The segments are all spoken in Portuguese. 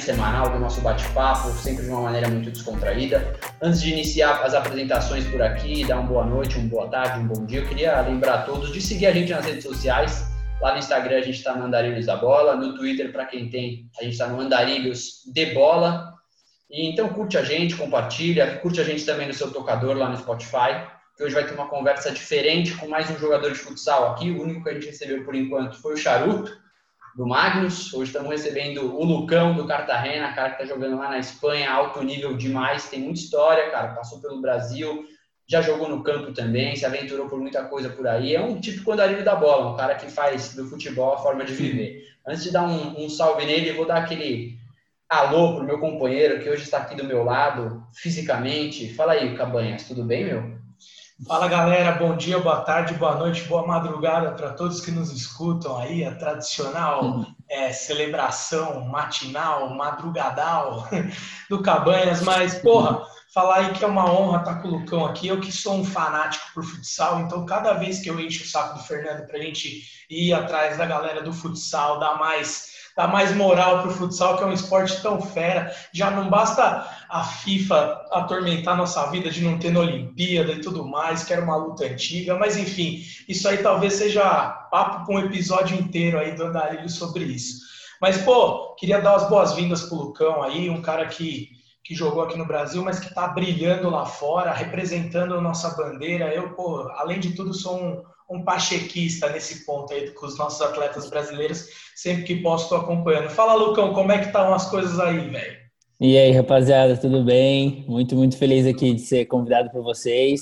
semanal, do nosso bate-papo, sempre de uma maneira muito descontraída. Antes de iniciar as apresentações por aqui, dar uma boa noite, uma boa tarde, um bom dia, eu queria lembrar a todos de seguir a gente nas redes sociais. Lá no Instagram a gente está no Andarilhos da Bola, no Twitter, para quem tem, a gente está no Andarilhos de Bola. E então curte a gente, compartilha, curte a gente também no seu tocador lá no Spotify que hoje vai ter uma conversa diferente com mais um jogador de futsal aqui. O único que a gente recebeu por enquanto foi o Charuto, do Magnus. Hoje estamos recebendo o Lucão, do Cartagena, cara que está jogando lá na Espanha, alto nível demais, tem muita história, cara, passou pelo Brasil, já jogou no campo também, se aventurou por muita coisa por aí. É um típico andarilho da bola, um cara que faz do futebol a forma de viver. Antes de dar um, um salve nele, eu vou dar aquele alô pro meu companheiro que hoje está aqui do meu lado, fisicamente. Fala aí, Cabanhas, tudo bem, meu? Fala galera, bom dia, boa tarde, boa noite, boa madrugada para todos que nos escutam aí, a tradicional uhum. é, celebração matinal, madrugadal do Cabanhas, mas porra, falar aí que é uma honra estar com o Lucão aqui, eu que sou um fanático por futsal, então cada vez que eu encho o saco do Fernando para a gente ir atrás da galera do futsal, dar mais dar mais moral para o futsal, que é um esporte tão fera. Já não basta a FIFA atormentar nossa vida de não ter na Olimpíada e tudo mais, que era uma luta antiga, mas enfim, isso aí talvez seja papo para um episódio inteiro aí do Andarilho sobre isso. Mas, pô, queria dar as boas-vindas pro Lucão aí, um cara que, que jogou aqui no Brasil, mas que está brilhando lá fora, representando a nossa bandeira. Eu, pô, além de tudo, sou um, um pachequista nesse ponto aí com os nossos atletas brasileiros. Sempre que posso, estou acompanhando. Fala, Lucão, como é que estão as coisas aí, velho? E aí, rapaziada, tudo bem? Muito, muito feliz aqui de ser convidado por vocês.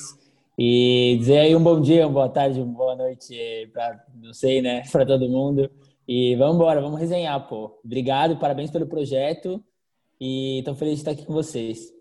E dizer aí um bom dia, uma boa tarde, uma boa noite para, não sei, né, para todo mundo. E vamos embora, vamos resenhar, pô. Obrigado, parabéns pelo projeto. E estou feliz de estar aqui com vocês.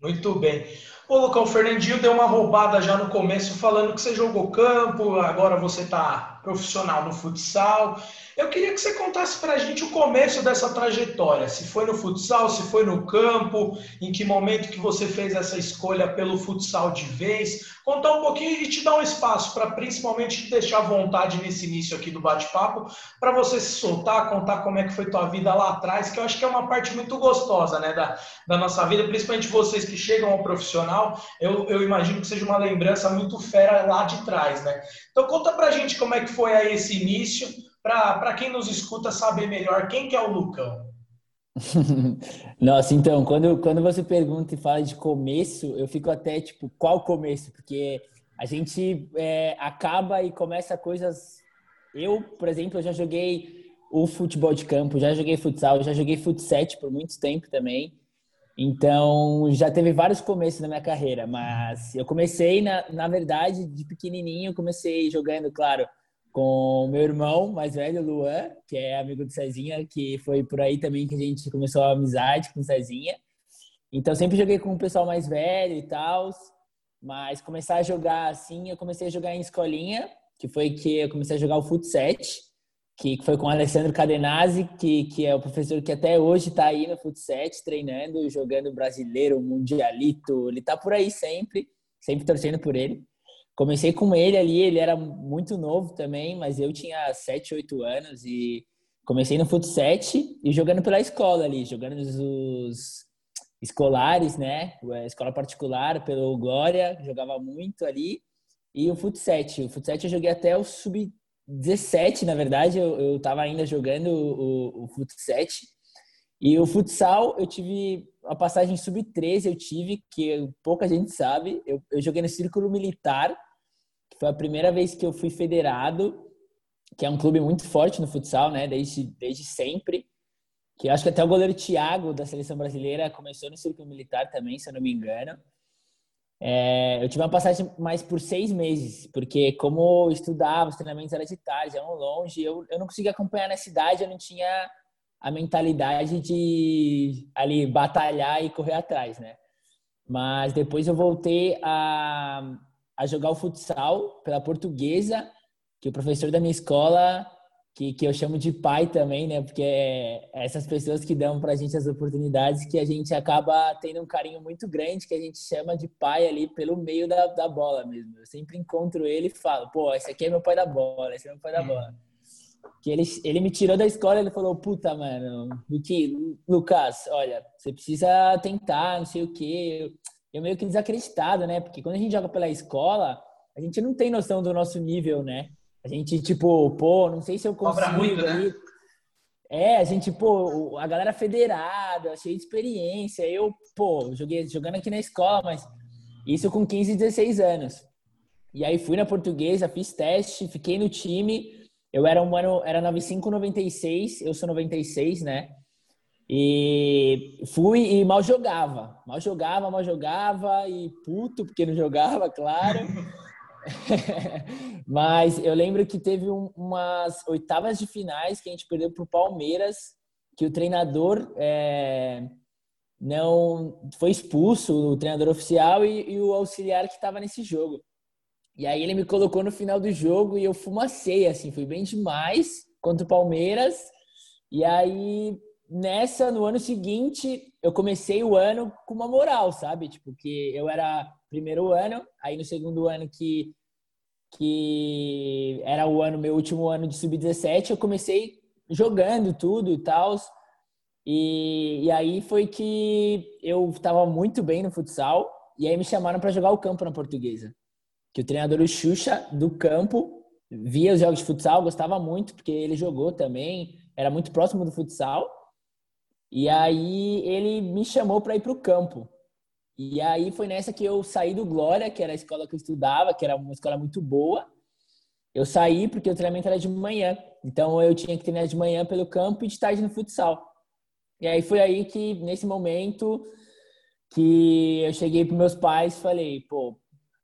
Muito bem. Ô, Lucão, o Fernandinho deu uma roubada já no começo, falando que você jogou campo, agora você está profissional no futsal. Eu queria que você contasse para a gente o começo dessa trajetória. Se foi no futsal, se foi no campo, em que momento que você fez essa escolha pelo futsal de vez. Contar um pouquinho e te dar um espaço para principalmente te deixar à vontade nesse início aqui do bate-papo, para você se soltar, contar como é que foi tua vida lá atrás, que eu acho que é uma parte muito gostosa né, da, da nossa vida, principalmente vocês que chegam ao profissional. Eu, eu imagino que seja uma lembrança muito fera lá de trás, né? Então conta pra gente como é que foi aí esse início para quem nos escuta saber melhor quem que é o Lucão. Nossa, então, quando, quando você pergunta e fala de começo, eu fico até tipo, qual começo? Porque a gente é, acaba e começa coisas. Eu, por exemplo, eu já joguei o futebol de campo, já joguei futsal, já joguei futset por muito tempo também. Então, já teve vários começos na minha carreira, mas eu comecei, na, na verdade, de pequenininho, comecei jogando, claro, com meu irmão mais velho, Luan, que é amigo do Cezinha, que foi por aí também que a gente começou a amizade com o Cezinha. Então sempre joguei com o pessoal mais velho e tal, mas começar a jogar assim, eu comecei a jogar em escolinha, que foi que eu comecei a jogar o futset, que foi com o Alessandro Cadenazzi, que, que é o professor que até hoje está aí no futset, treinando, jogando brasileiro, mundialito, ele está por aí sempre, sempre torcendo por ele. Comecei com ele ali, ele era muito novo também, mas eu tinha 7, 8 anos e comecei no futsal e jogando pela escola ali, jogando os escolares, né? A escola particular pelo Glória, jogava muito ali. E o futsal, o futsal eu joguei até o sub 17, na verdade, eu, eu tava ainda jogando o, o futsal. E o futsal, eu tive uma passagem sub-13, eu tive, que pouca gente sabe. Eu, eu joguei no Círculo Militar, que foi a primeira vez que eu fui federado, que é um clube muito forte no futsal, né? Desde, desde sempre. Que acho que até o goleiro Thiago, da seleção brasileira, começou no Círculo Militar também, se eu não me engano. É, eu tive uma passagem mais por seis meses, porque como eu estudava, os treinamentos eram de tarde, eram longe, eu, eu não conseguia acompanhar na cidade, eu não tinha a mentalidade de ali batalhar e correr atrás, né? Mas depois eu voltei a, a jogar o futsal pela portuguesa, que o professor da minha escola, que, que eu chamo de pai também, né? Porque é essas pessoas que dão pra gente as oportunidades que a gente acaba tendo um carinho muito grande, que a gente chama de pai ali pelo meio da, da bola mesmo. Eu sempre encontro ele e falo, pô, esse aqui é meu pai da bola, esse é meu pai da bola. Que ele, ele me tirou da escola ele falou, puta, mano, que Lucas, olha, você precisa tentar, não sei o quê. Eu meio que desacreditado, né? Porque quando a gente joga pela escola, a gente não tem noção do nosso nível, né? A gente, tipo, pô, não sei se eu consigo. Cobra muito, né? É, a gente, pô, a galera federada, cheia de experiência. Eu, pô, joguei jogando aqui na escola, mas isso com 15, 16 anos. E aí fui na portuguesa, fiz teste, fiquei no time. Eu era um ano, era 95, 96, eu sou 96, né? E fui e mal jogava. Mal jogava, mal jogava e puto, porque não jogava, claro. Mas eu lembro que teve um, umas oitavas de finais que a gente perdeu pro Palmeiras, que o treinador é, não foi expulso, o treinador oficial e, e o auxiliar que estava nesse jogo. E aí ele me colocou no final do jogo e eu fumacei, assim, fui bem demais contra o Palmeiras. E aí, nessa, no ano seguinte, eu comecei o ano com uma moral, sabe? Tipo, que eu era primeiro ano, aí no segundo ano que, que era o ano, meu último ano de sub-17, eu comecei jogando tudo e tal. E, e aí foi que eu estava muito bem no futsal, e aí me chamaram para jogar o campo na portuguesa que o treinador o Xuxa do campo via os jogos de futsal, gostava muito porque ele jogou também, era muito próximo do futsal. E aí ele me chamou para ir para o campo. E aí foi nessa que eu saí do Glória, que era a escola que eu estudava, que era uma escola muito boa. Eu saí porque o treinamento era de manhã. Então eu tinha que treinar de manhã pelo campo e de tarde no futsal. E aí foi aí que, nesse momento, que eu cheguei para meus pais e falei, pô,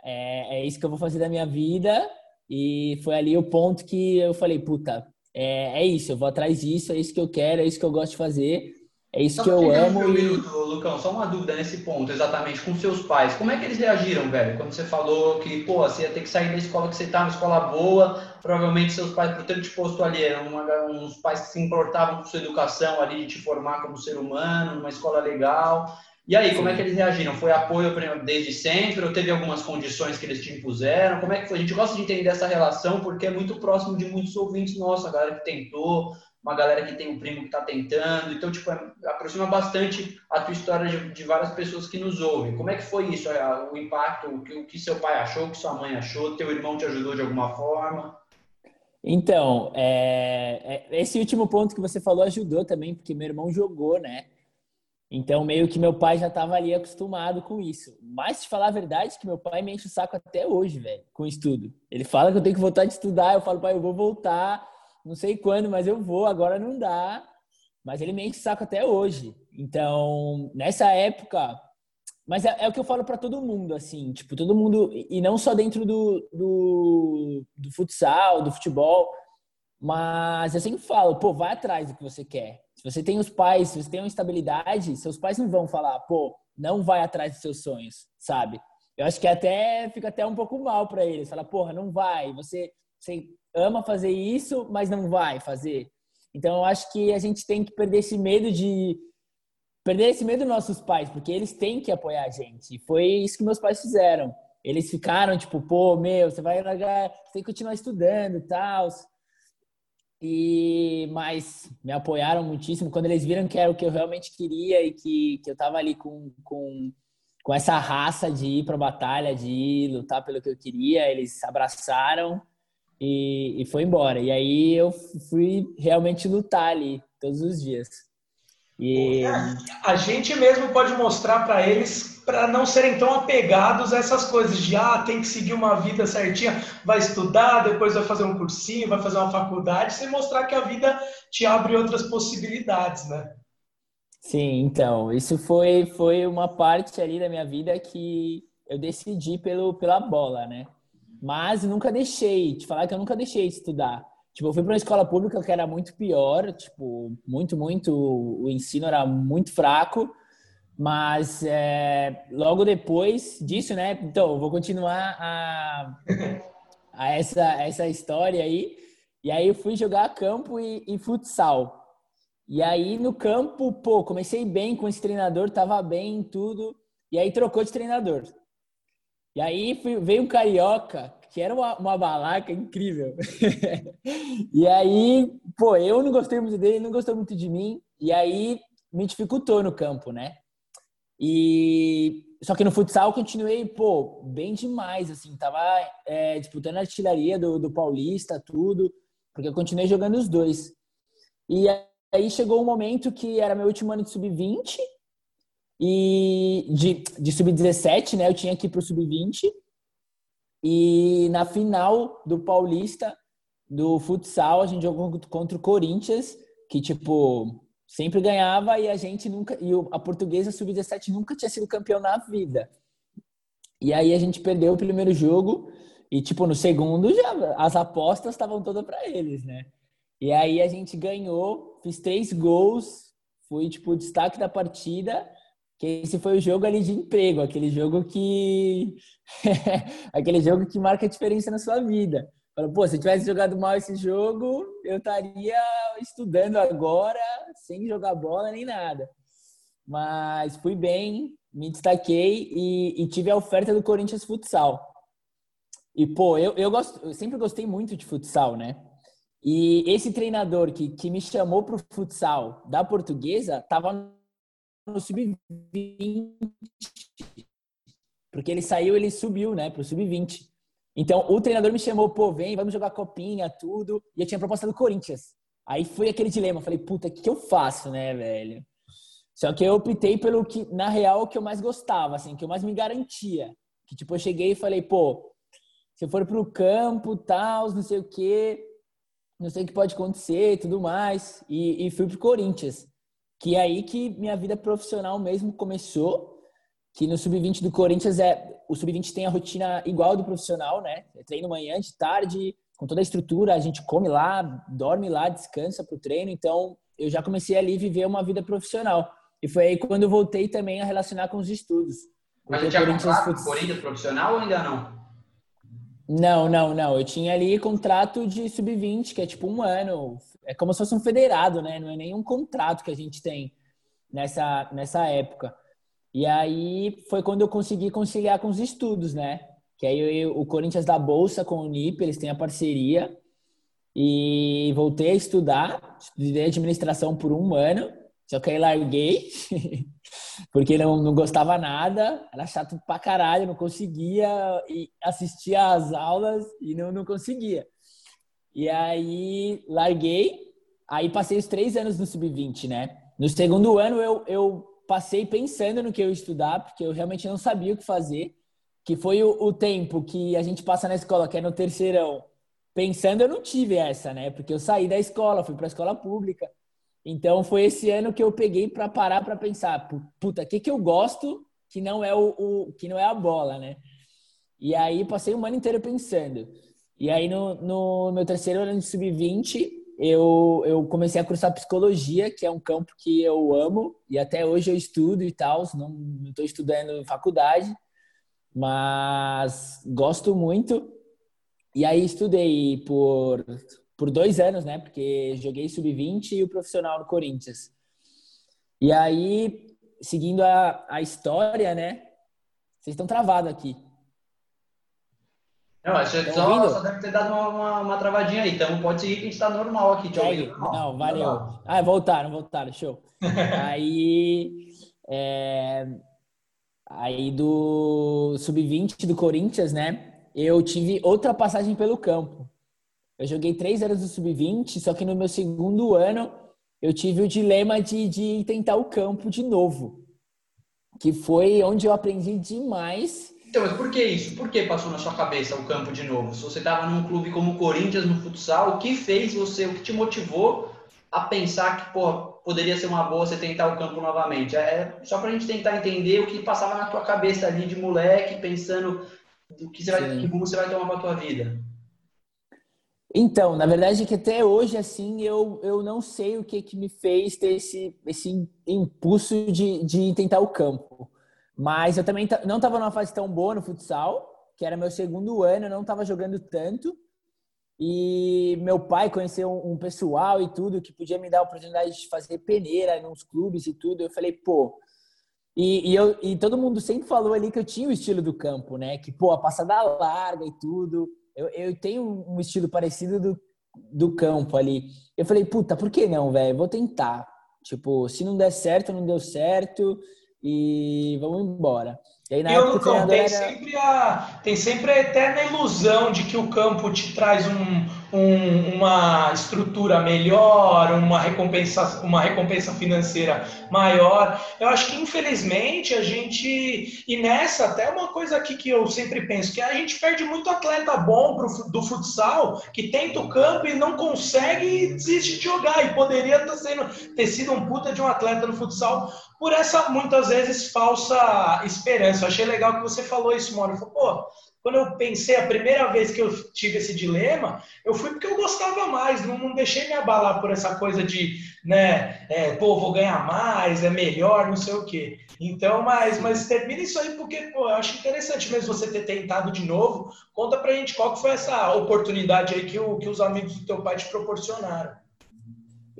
é, é isso que eu vou fazer da minha vida. E foi ali o ponto que eu falei, puta, é, é isso, eu vou atrás disso, é isso que eu quero, é isso que eu gosto de fazer, é isso só que eu amo. Um e... minuto, Lucão, só uma dúvida nesse ponto, exatamente, com seus pais. Como é que eles reagiram, velho? Quando você falou que, pô, você ia ter que sair da escola que você tá, uma escola boa, provavelmente seus pais, por ter te posto ali, eram uma, uns pais que se importavam com sua educação ali, de te formar como ser humano, numa escola legal. E aí, como é que eles reagiram? Foi apoio desde sempre ou teve algumas condições que eles te impuseram? Como é que foi? A gente gosta de entender essa relação porque é muito próximo de muitos ouvintes nossos, a galera que tentou, uma galera que tem um primo que está tentando. Então, tipo, é, aproxima bastante a tua história de, de, várias pessoas que nos ouvem. Como é que foi isso? O impacto, o que, o que seu pai achou, o que sua mãe achou? Teu irmão te ajudou de alguma forma? Então, é, é, esse último ponto que você falou ajudou também, porque meu irmão jogou, né? Então, meio que meu pai já estava ali acostumado com isso. Mas, te falar a verdade, que meu pai me enche o saco até hoje, velho, com estudo. Ele fala que eu tenho que voltar a estudar. Eu falo, pai, eu vou voltar, não sei quando, mas eu vou, agora não dá. Mas ele me enche o saco até hoje. Então, nessa época. Mas é, é o que eu falo para todo mundo, assim, tipo, todo mundo. E não só dentro do, do, do futsal, do futebol. Mas eu sempre falo, pô, vai atrás do que você quer se você tem os pais, se você tem uma estabilidade, seus pais não vão falar, pô, não vai atrás dos seus sonhos, sabe? Eu acho que até fica até um pouco mal para eles. Fala, porra, não vai. Você, você ama fazer isso, mas não vai fazer. Então, eu acho que a gente tem que perder esse medo de perder esse medo dos nossos pais, porque eles têm que apoiar a gente. E foi isso que meus pais fizeram. Eles ficaram tipo, pô, meu, você vai largar, você tem que continuar estudando tal. E mas me apoiaram muitíssimo quando eles viram que era o que eu realmente queria e que, que eu tava ali com, com, com essa raça de ir para a batalha, de ir lutar pelo que eu queria. Eles abraçaram e, e foi embora. E aí eu fui realmente lutar ali todos os dias. E... A gente mesmo pode mostrar para eles para não serem tão apegados a essas coisas de ah, tem que seguir uma vida certinha, vai estudar, depois vai fazer um cursinho, vai fazer uma faculdade, sem mostrar que a vida te abre outras possibilidades, né? Sim, então, isso foi, foi uma parte ali da minha vida que eu decidi pelo, pela bola, né? Mas nunca deixei, te falar que eu nunca deixei de estudar. Tipo, eu fui para uma escola pública que era muito pior, tipo, muito, muito, o ensino era muito fraco, mas é, logo depois disso, né? Então, vou continuar a, a essa, essa história aí. E aí eu fui jogar campo e, e, futsal. E aí no campo, pô, comecei bem com esse treinador, tava bem tudo. E aí trocou de treinador. E aí fui, veio um carioca que era uma, uma balaca incrível. e aí, pô, eu não gostei muito dele, não gostou muito de mim, e aí me dificultou no campo, né? E só que no futsal eu continuei, pô, bem demais, assim, tava é, disputando a artilharia do, do Paulista, tudo, porque eu continuei jogando os dois. E aí chegou um momento que era meu último ano de sub-20 e de, de sub-17, né? Eu tinha que ir pro sub-20 e na final do Paulista do futsal a gente jogou contra o Corinthians, que tipo sempre ganhava e a gente nunca e a portuguesa sub-17 nunca tinha sido campeão na vida. E aí a gente perdeu o primeiro jogo e tipo no segundo já as apostas estavam todas para eles, né? E aí a gente ganhou, fiz três gols, fui tipo o destaque da partida, que esse foi o jogo ali de emprego, aquele jogo que aquele jogo que marca a diferença na sua vida. Falou, pô, se eu tivesse jogado mal esse jogo, eu estaria estudando agora, sem jogar bola nem nada. Mas fui bem, me destaquei e, e tive a oferta do Corinthians Futsal. E, pô, eu, eu, gosto, eu sempre gostei muito de futsal, né? E esse treinador que, que me chamou para o futsal da portuguesa estava no sub-20. Porque ele saiu, ele subiu, né, para o sub-20. Então, o treinador me chamou, pô, vem, vamos jogar copinha, tudo. E eu tinha proposta do Corinthians. Aí foi aquele dilema. Falei, puta, o que, que eu faço, né, velho? Só que eu optei pelo que, na real, que eu mais gostava, assim, que eu mais me garantia. Que, tipo, eu cheguei e falei, pô, se eu for pro campo, tal, não sei o quê, não sei o que pode acontecer tudo mais. E, e fui pro Corinthians. Que é aí que minha vida profissional mesmo começou que no sub-20 do Corinthians é o sub-20 tem a rotina igual do profissional, né? É treino manhã, de tarde, com toda a estrutura, a gente come lá, dorme lá, descansa pro treino, então eu já comecei ali a viver uma vida profissional. E foi aí quando eu voltei também a relacionar com os estudos. Mas você tinha Corinthians contrato Corinthians profissional ou ainda não? Não, não, não. Eu tinha ali contrato de sub-20, que é tipo um ano. É como se fosse um federado, né? Não é nenhum contrato que a gente tem nessa, nessa época. E aí foi quando eu consegui conciliar com os estudos, né? Que aí eu, o Corinthians da Bolsa com o NIP, eles têm a parceria. E voltei a estudar, estudei administração por um ano, só que aí larguei, porque não, não gostava nada, era chato pra caralho, não conseguia assistir às aulas e não, não conseguia. E aí larguei, aí passei os três anos no Sub-20, né? No segundo ano eu, eu passei pensando no que eu ia estudar, porque eu realmente não sabia o que fazer, que foi o, o tempo que a gente passa na escola, que é no terceirão. Pensando, eu não tive essa, né? Porque eu saí da escola, fui para a escola pública. Então, foi esse ano que eu peguei para parar para pensar, puta, o que, que eu gosto que não é o, o, que não é a bola, né? E aí, passei um ano inteiro pensando. E aí, no, no meu terceiro ano de sub-20, eu, eu comecei a cursar psicologia, que é um campo que eu amo, e até hoje eu estudo e tal, não estou estudando em faculdade, mas gosto muito. E aí estudei por, por dois anos, né? Porque joguei sub-20 e o profissional no Corinthians. E aí, seguindo a, a história, né? Vocês estão travados aqui. Não, acho que só, só, deve ter dado uma, uma, uma, travadinha aí. Então pode seguir que a gente está normal aqui, Tchau. Não, valeu. Normal. Ah, voltaram, voltaram, show. aí, é, aí do sub-20 do Corinthians, né? Eu tive outra passagem pelo campo. Eu joguei três anos do sub-20, só que no meu segundo ano eu tive o dilema de, de tentar o campo de novo. Que foi onde eu aprendi demais então, mas por que isso? Por que passou na sua cabeça o campo de novo? Se você estava num clube como o Corinthians no futsal, o que fez você, o que te motivou a pensar que poderia ser uma boa você tentar o campo novamente? É só para a gente tentar entender o que passava na tua cabeça ali de moleque, pensando do que, você vai, que rumo você vai tomar para tua vida. Então, na verdade é que até hoje, assim, eu, eu não sei o que, que me fez ter esse, esse impulso de, de tentar o campo. Mas eu também não estava numa fase tão boa no futsal, que era meu segundo ano, eu não estava jogando tanto. E meu pai conheceu um, pessoal e tudo que podia me dar a oportunidade de fazer peneira nos clubes e tudo. Eu falei, pô. E, e, eu, e todo mundo sempre falou ali que eu tinha o estilo do campo, né? Que, pô, a passada larga e tudo. eu, eu tenho um estilo parecido do, do campo ali. Eu falei, puta, por que não, velho? Vou tentar. Tipo, se não der certo, não deu certo e vamos embora. E aí, na eu, época, tem, era... sempre a, tem sempre a eterna ilusão de que o campo te traz um, um, uma estrutura melhor, uma recompensa, uma recompensa financeira maior. Eu acho que, infelizmente, a gente. E nessa, até uma coisa aqui que eu sempre penso, que a gente perde muito atleta bom pro, do futsal, que tenta o campo e não consegue e desiste de jogar. E poderia ter, sendo, ter sido um puta de um atleta no futsal por essa, muitas vezes, falsa esperança. Eu achei legal que você falou isso, Moro. Falei, pô quando eu pensei a primeira vez que eu tive esse dilema, eu fui porque eu gostava mais, não, não deixei me abalar por essa coisa de, né, é, pô, vou ganhar mais, é melhor, não sei o quê. Então, mas, mas termina isso aí porque, pô, eu acho interessante mesmo você ter tentado de novo. Conta pra gente qual que foi essa oportunidade aí que, o, que os amigos do teu pai te proporcionaram.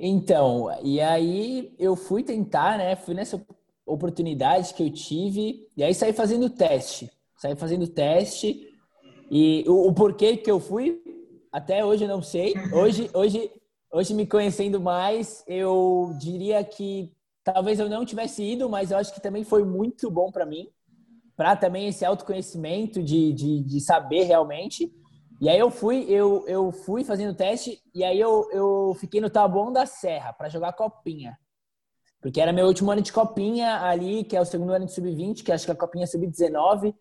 Então, e aí eu fui tentar, né, fui nessa oportunidade que eu tive, e aí saí fazendo teste saí fazendo teste e o, o, porquê que eu fui até hoje eu não sei. Hoje, hoje, hoje me conhecendo mais, eu diria que talvez eu não tivesse ido, mas eu acho que também foi muito bom para mim, para também esse autoconhecimento de, de, de, saber realmente. E aí eu fui, eu, eu fui fazendo teste e aí eu, eu fiquei no Taboão da Serra para jogar copinha. Porque era meu último ano de copinha ali, que é o segundo ano de sub-20, que acho que é a copinha sub-19.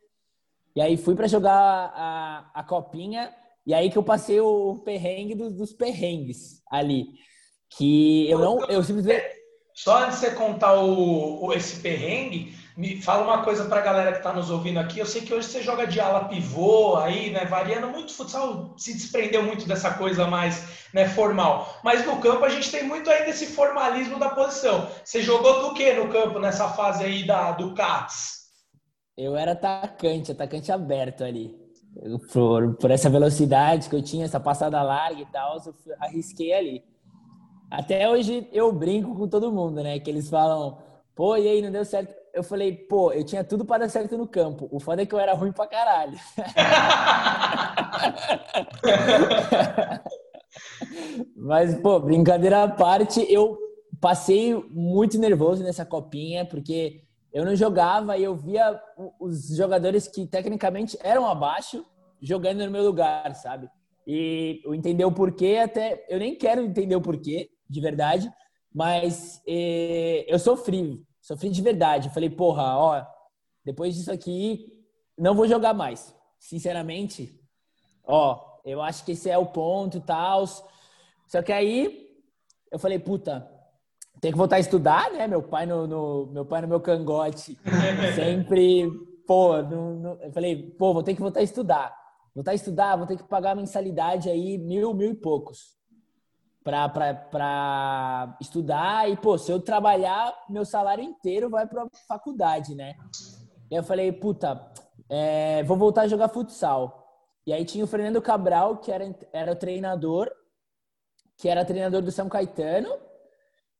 E aí fui para jogar a, a copinha e aí que eu passei o perrengue dos, dos perrengues ali. Que eu não. Eu simplesmente. Só antes de você contar o, o esse perrengue, me fala uma coisa para a galera que está nos ouvindo aqui. Eu sei que hoje você joga de ala pivô aí, né? Variando muito. Futsal se desprendeu muito dessa coisa mais né, formal. Mas no campo a gente tem muito ainda esse formalismo da posição. Você jogou do que no campo nessa fase aí da, do CATS? Eu era atacante, atacante aberto ali. por, por essa velocidade que eu tinha, essa passada larga e tal, eu arrisquei ali. Até hoje eu brinco com todo mundo, né? Que eles falam, pô, e aí, não deu certo? Eu falei, pô, eu tinha tudo para dar certo no campo. O foda é que eu era ruim pra caralho. Mas, pô, brincadeira à parte, eu passei muito nervoso nessa copinha, porque eu não jogava e eu via os jogadores que tecnicamente eram abaixo jogando no meu lugar, sabe? E eu entender o porquê, até eu nem quero entender o porquê, de verdade, mas eh, eu sofri, sofri de verdade. Eu falei, porra, ó, depois disso aqui, não vou jogar mais. Sinceramente, ó, eu acho que esse é o ponto e tal. Só que aí eu falei, puta, tem que voltar a estudar, né? Meu pai no, no meu pai no meu cangote, sempre, pô, no, eu falei, pô, vou ter que voltar a estudar. Voltar a estudar, vou ter que pagar a mensalidade aí, mil, mil e poucos. Pra estudar e, pô, se eu trabalhar, meu salário inteiro vai pra faculdade, né? E eu falei, puta, é, vou voltar a jogar futsal. E aí tinha o Fernando Cabral, que era, era o treinador, que era treinador do São Caetano,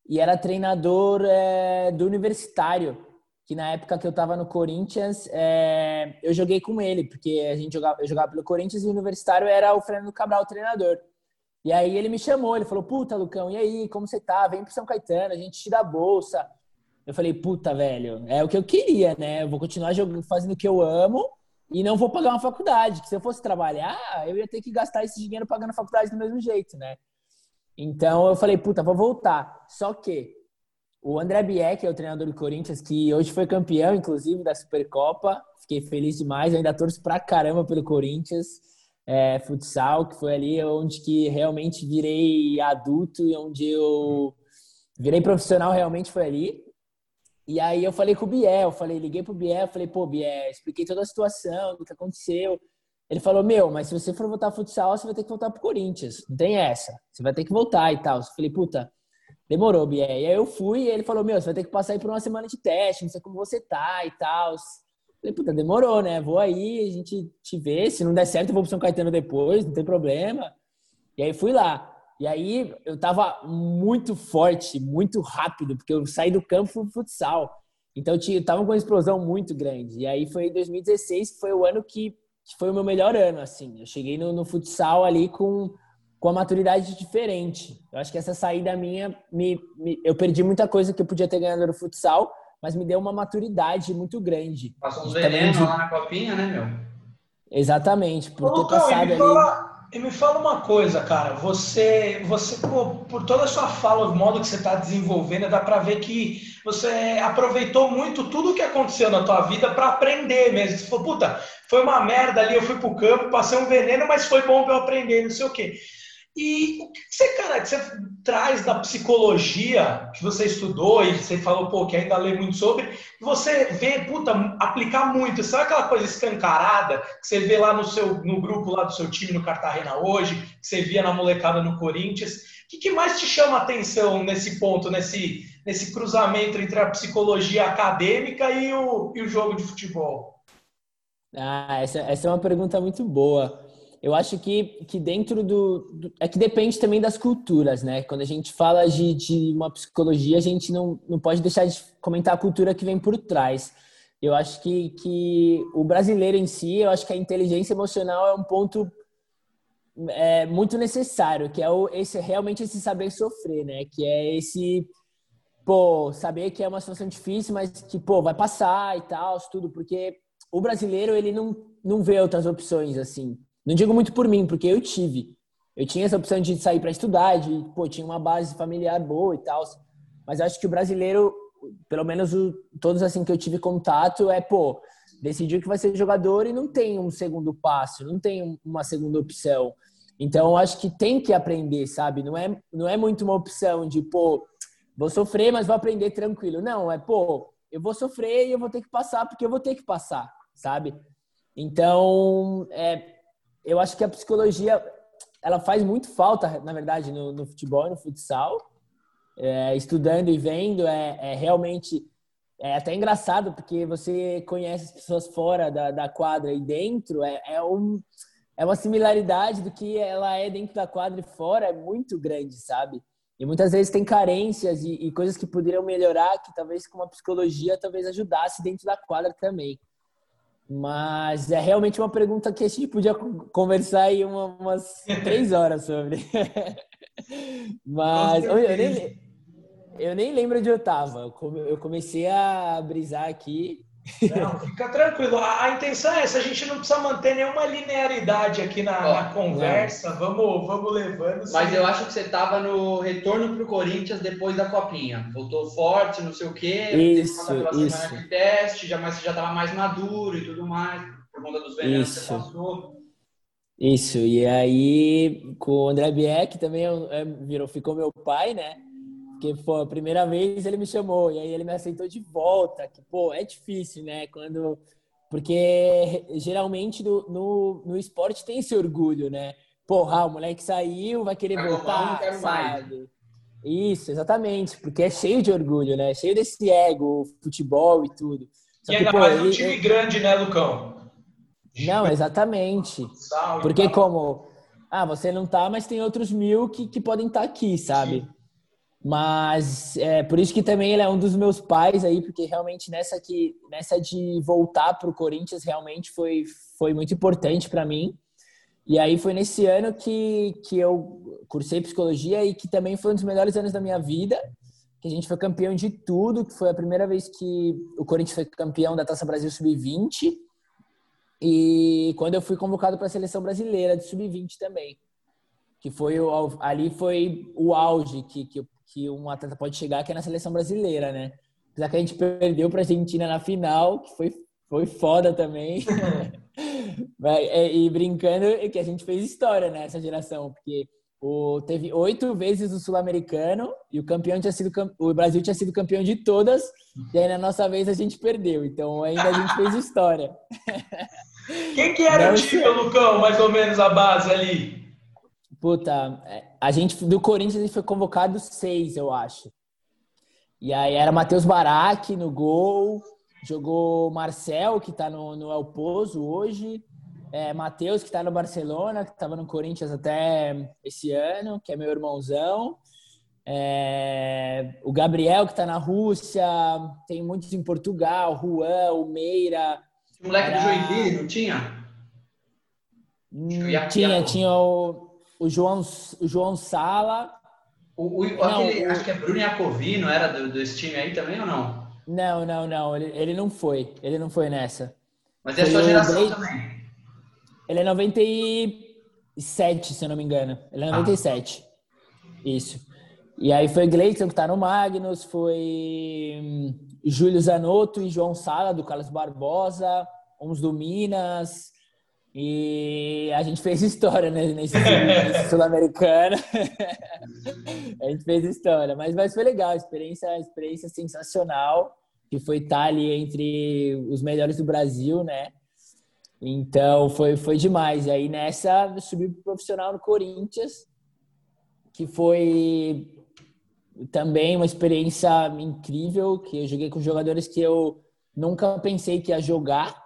e era treinador é, do Universitário, que na época que eu estava no Corinthians, é, eu joguei com ele, porque a gente jogava, eu jogava pelo Corinthians e o Universitário era o Fernando Cabral, o treinador. E aí ele me chamou, ele falou, puta, Lucão, e aí, como você tá? Vem pro São Caetano, a gente te dá bolsa. Eu falei, puta, velho, é o que eu queria, né? Eu vou continuar jogando, fazendo o que eu amo e não vou pagar uma faculdade. Que se eu fosse trabalhar, eu ia ter que gastar esse dinheiro pagando a faculdade do mesmo jeito, né? Então eu falei, puta, vou voltar. Só que o André Biek, é o treinador do Corinthians, que hoje foi campeão, inclusive, da Supercopa. Fiquei feliz demais. Eu ainda torço pra caramba pelo Corinthians. É, futsal, que foi ali onde que realmente virei adulto e onde eu virei profissional realmente foi ali. E aí eu falei com o Biel, falei, liguei pro Biel, falei, pô, Biel, expliquei toda a situação, o que aconteceu. Ele falou, meu, mas se você for voltar futsal, você vai ter que voltar pro Corinthians. Não tem essa. Você vai ter que voltar e tal. Eu falei, puta, demorou, Bié. E aí eu fui e ele falou, meu, você vai ter que passar aí por uma semana de teste, não sei como você tá e tal. Falei, puta, demorou, né? Vou aí, a gente te vê. Se não der certo, eu vou pro São Caetano depois, não tem problema. E aí fui lá. E aí eu tava muito forte, muito rápido, porque eu saí do campo pro futsal. Então eu tava com uma explosão muito grande. E aí foi em 2016, que foi o ano que que foi o meu melhor ano, assim. Eu cheguei no, no futsal ali com, com a maturidade diferente. Eu acho que essa saída minha, me, me, eu perdi muita coisa que eu podia ter ganhado no futsal, mas me deu uma maturidade muito grande. Passou uns venenos de... lá na copinha, né, meu? Exatamente, por Ô, ter passado ali... Fala e me fala uma coisa, cara. Você, você pô, por toda a sua fala, o modo que você está desenvolvendo, dá para ver que você aproveitou muito tudo o que aconteceu na tua vida para aprender mesmo. Você falou, puta, foi uma merda ali, eu fui pro campo, passei um veneno, mas foi bom para eu aprender, não sei o quê. E o que você, cara, que você traz da psicologia que você estudou e você falou, pô, que ainda lê muito sobre, você vê, puta, aplicar muito. Sabe aquela coisa escancarada que você vê lá no seu no grupo lá do seu time no Cartagena hoje, que você via na molecada no Corinthians? O que, que mais te chama a atenção nesse ponto, nesse, nesse cruzamento entre a psicologia acadêmica e o, e o jogo de futebol? Ah, essa, essa é uma pergunta muito boa eu acho que, que dentro do, do, É que depende também das culturas, né? Quando a gente fala de, de uma psicologia, a gente não, não pode deixar de comentar a cultura que vem por trás. Eu acho que, que o brasileiro em si, eu acho que a inteligência emocional é um ponto é, muito necessário, que é o, esse, realmente esse saber sofrer, né? Que é esse, pô, saber que é uma situação difícil, mas que, pô, vai passar e tal, tudo, porque o brasileiro, ele não, não vê outras opções, assim. Não digo muito por mim, porque eu tive. Eu tinha essa opção de sair para estudar, de, pô, tinha uma base familiar boa e tal. Mas acho que o brasileiro, pelo menos o, todos assim que eu tive contato, é, pô, decidiu que vai ser jogador e não tem um segundo passo, não tem uma segunda opção. Então, acho que tem que aprender, sabe? Não é, não é muito uma opção de, pô, vou sofrer, mas vou aprender tranquilo. Não, é, pô, eu vou sofrer e eu vou ter que passar porque eu vou ter que passar, sabe? Então, é, eu acho que a psicologia ela faz muito falta, na verdade, no, no futebol e no futsal. É, estudando e vendo é, é, realmente é até engraçado porque você conhece as pessoas fora da, da quadra e dentro é, é, um, é uma similaridade do que ela é dentro da quadra e fora é muito grande, sabe? E muitas vezes tem carências e, e coisas que poderiam melhorar que talvez com uma psicologia talvez ajudasse dentro da quadra também. Mas é realmente uma pergunta que a gente podia conversar aí uma, umas três horas sobre. Mas eu, nem, eu nem lembro onde eu estava. Eu comecei a brisar aqui não, fica tranquilo. A, a, intenção é essa, a gente não precisa manter nenhuma linearidade aqui na, Ó, na conversa. Vamos, vamos levando. Mas sim. eu acho que você estava no retorno para o Corinthians depois da copinha. Voltou forte, não sei o quê. Isso, isso. De teste, já, mas você já estava mais maduro e tudo mais, por conta dos venenos isso. que você passou. Isso, e aí com o André Bieck também é, virou, ficou meu pai, né? Porque, pô, a primeira vez ele me chamou e aí ele me aceitou de volta. Que, pô, é difícil, né? Quando... Porque geralmente no, no, no esporte tem esse orgulho, né? Porra, o moleque saiu, vai querer vai voltar, sabe? Mais. Isso, exatamente. Porque é cheio de orgulho, né? Cheio desse ego, futebol e tudo. Só e que, ainda pô, mais um time grande, né, Lucão? Não, exatamente. Porque como... Ah, você não tá, mas tem outros mil que, que podem estar tá aqui, sabe? Sim. Mas é por isso que também ele é um dos meus pais aí, porque realmente nessa que nessa de voltar para o Corinthians realmente foi foi muito importante para mim. E aí foi nesse ano que, que eu cursei psicologia e que também foi um dos melhores anos da minha vida, que a gente foi campeão de tudo, que foi a primeira vez que o Corinthians foi campeão da Taça Brasil Sub-20. E quando eu fui convocado para a seleção brasileira de Sub-20 também. Que foi ali foi o auge que, que, que um atleta pode chegar, que é na seleção brasileira, né? Apesar que a gente perdeu para a Argentina na final, que foi, foi foda também. É, e brincando que a gente fez história nessa né, geração, porque o, teve oito vezes o Sul-Americano e o campeão tinha sido o Brasil tinha sido campeão de todas e aí na nossa vez a gente perdeu. Então ainda a gente fez história. Quem que era Não, o time, Lucão, mais ou menos a base ali? Puta, é, a gente do Corinthians a gente foi convocado seis, eu acho. E aí era Matheus Barac no gol, jogou Marcel, que tá no, no El Pozo hoje, é, Matheus, que tá no Barcelona, que tava no Corinthians até esse ano, que é meu irmãozão. É, o Gabriel, que tá na Rússia, tem muitos em Portugal, Juan, o Meira. O moleque era... do Joinville, não tinha? tinha, tinha o, o, João, o João Sala. O, o aquele, acho que é Bruno Iacovino, era do, desse time aí também ou não? Não, não, não. Ele, ele não foi. Ele não foi nessa. Mas é a sua geração também. Ele é 97, se eu não me engano. Ele é 97. Ah. Isso. E aí foi Gleison que tá no Magnus, foi hum, Júlio Zanotto e João Sala, do Carlos Barbosa, uns do Minas. E a gente fez história né, nesse, nesse sul-americano. a gente fez história, mas, mas foi legal, experiência, experiência sensacional, que foi estar ali entre os melhores do Brasil, né? Então foi, foi demais. E aí nessa eu subi pro profissional no Corinthians, que foi também uma experiência incrível, que eu joguei com jogadores que eu nunca pensei que ia jogar,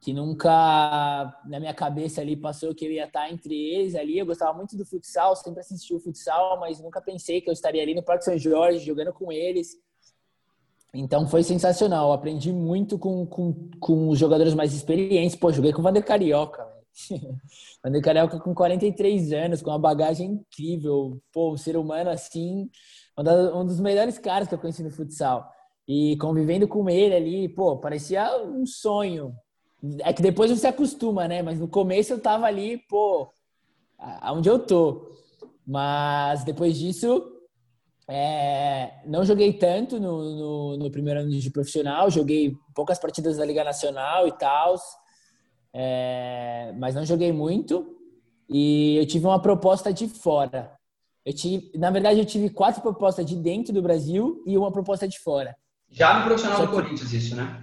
que nunca na minha cabeça ali passou que eu ia estar entre eles ali. Eu gostava muito do futsal, sempre assisti o futsal, mas nunca pensei que eu estaria ali no Parque São Jorge jogando com eles. Então foi sensacional. Aprendi muito com, com, com os jogadores mais experientes. Pô, joguei com o Vander Carioca. Vander Carioca com 43 anos, com uma bagagem incrível. Pô, um ser humano assim, um dos melhores caras que eu conheci no futsal. E convivendo com ele ali, pô, parecia um sonho. É que depois você acostuma, né? Mas no começo eu tava ali, pô, aonde eu tô. Mas depois disso, é, não joguei tanto no, no, no, primeiro ano de profissional, joguei poucas partidas da Liga Nacional e tal, é, mas não joguei muito. E eu tive uma proposta de fora. Eu tive, na verdade, eu tive quatro propostas de dentro do Brasil e uma proposta de fora. Já no profissional do Corinthians, isso, né?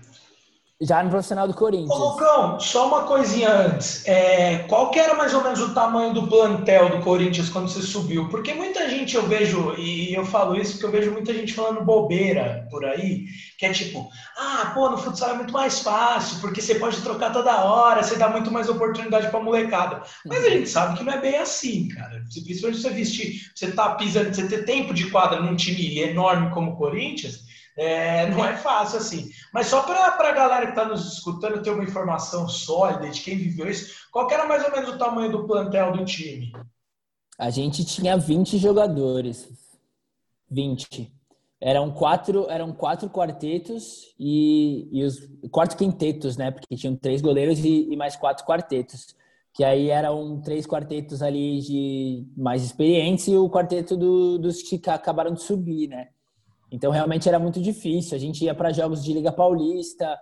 Já no profissional do Corinthians. Ô, Lucão, só uma coisinha antes. É, qual que era mais ou menos o tamanho do plantel do Corinthians quando você subiu? Porque muita gente eu vejo, e eu falo isso porque eu vejo muita gente falando bobeira por aí, que é tipo, ah, pô, no futsal é muito mais fácil, porque você pode trocar toda hora, você dá muito mais oportunidade pra molecada. Mas a gente sabe que não é bem assim, cara. Principalmente você vestir, você tá pisando, você ter tempo de quadra num time enorme como o Corinthians é, não é fácil assim. Mas só para a galera que está nos escutando ter uma informação sólida de quem viveu isso, qual era mais ou menos o tamanho do plantel do time? A gente tinha 20 jogadores. 20. Eram quatro, eram quatro quartetos e, e os quatro quintetos, né? Porque tinham três goleiros e, e mais quatro quartetos. Que aí eram três quartetos ali de mais experientes e o quarteto do, dos que acabaram de subir, né? Então realmente era muito difícil. A gente ia para jogos de Liga Paulista,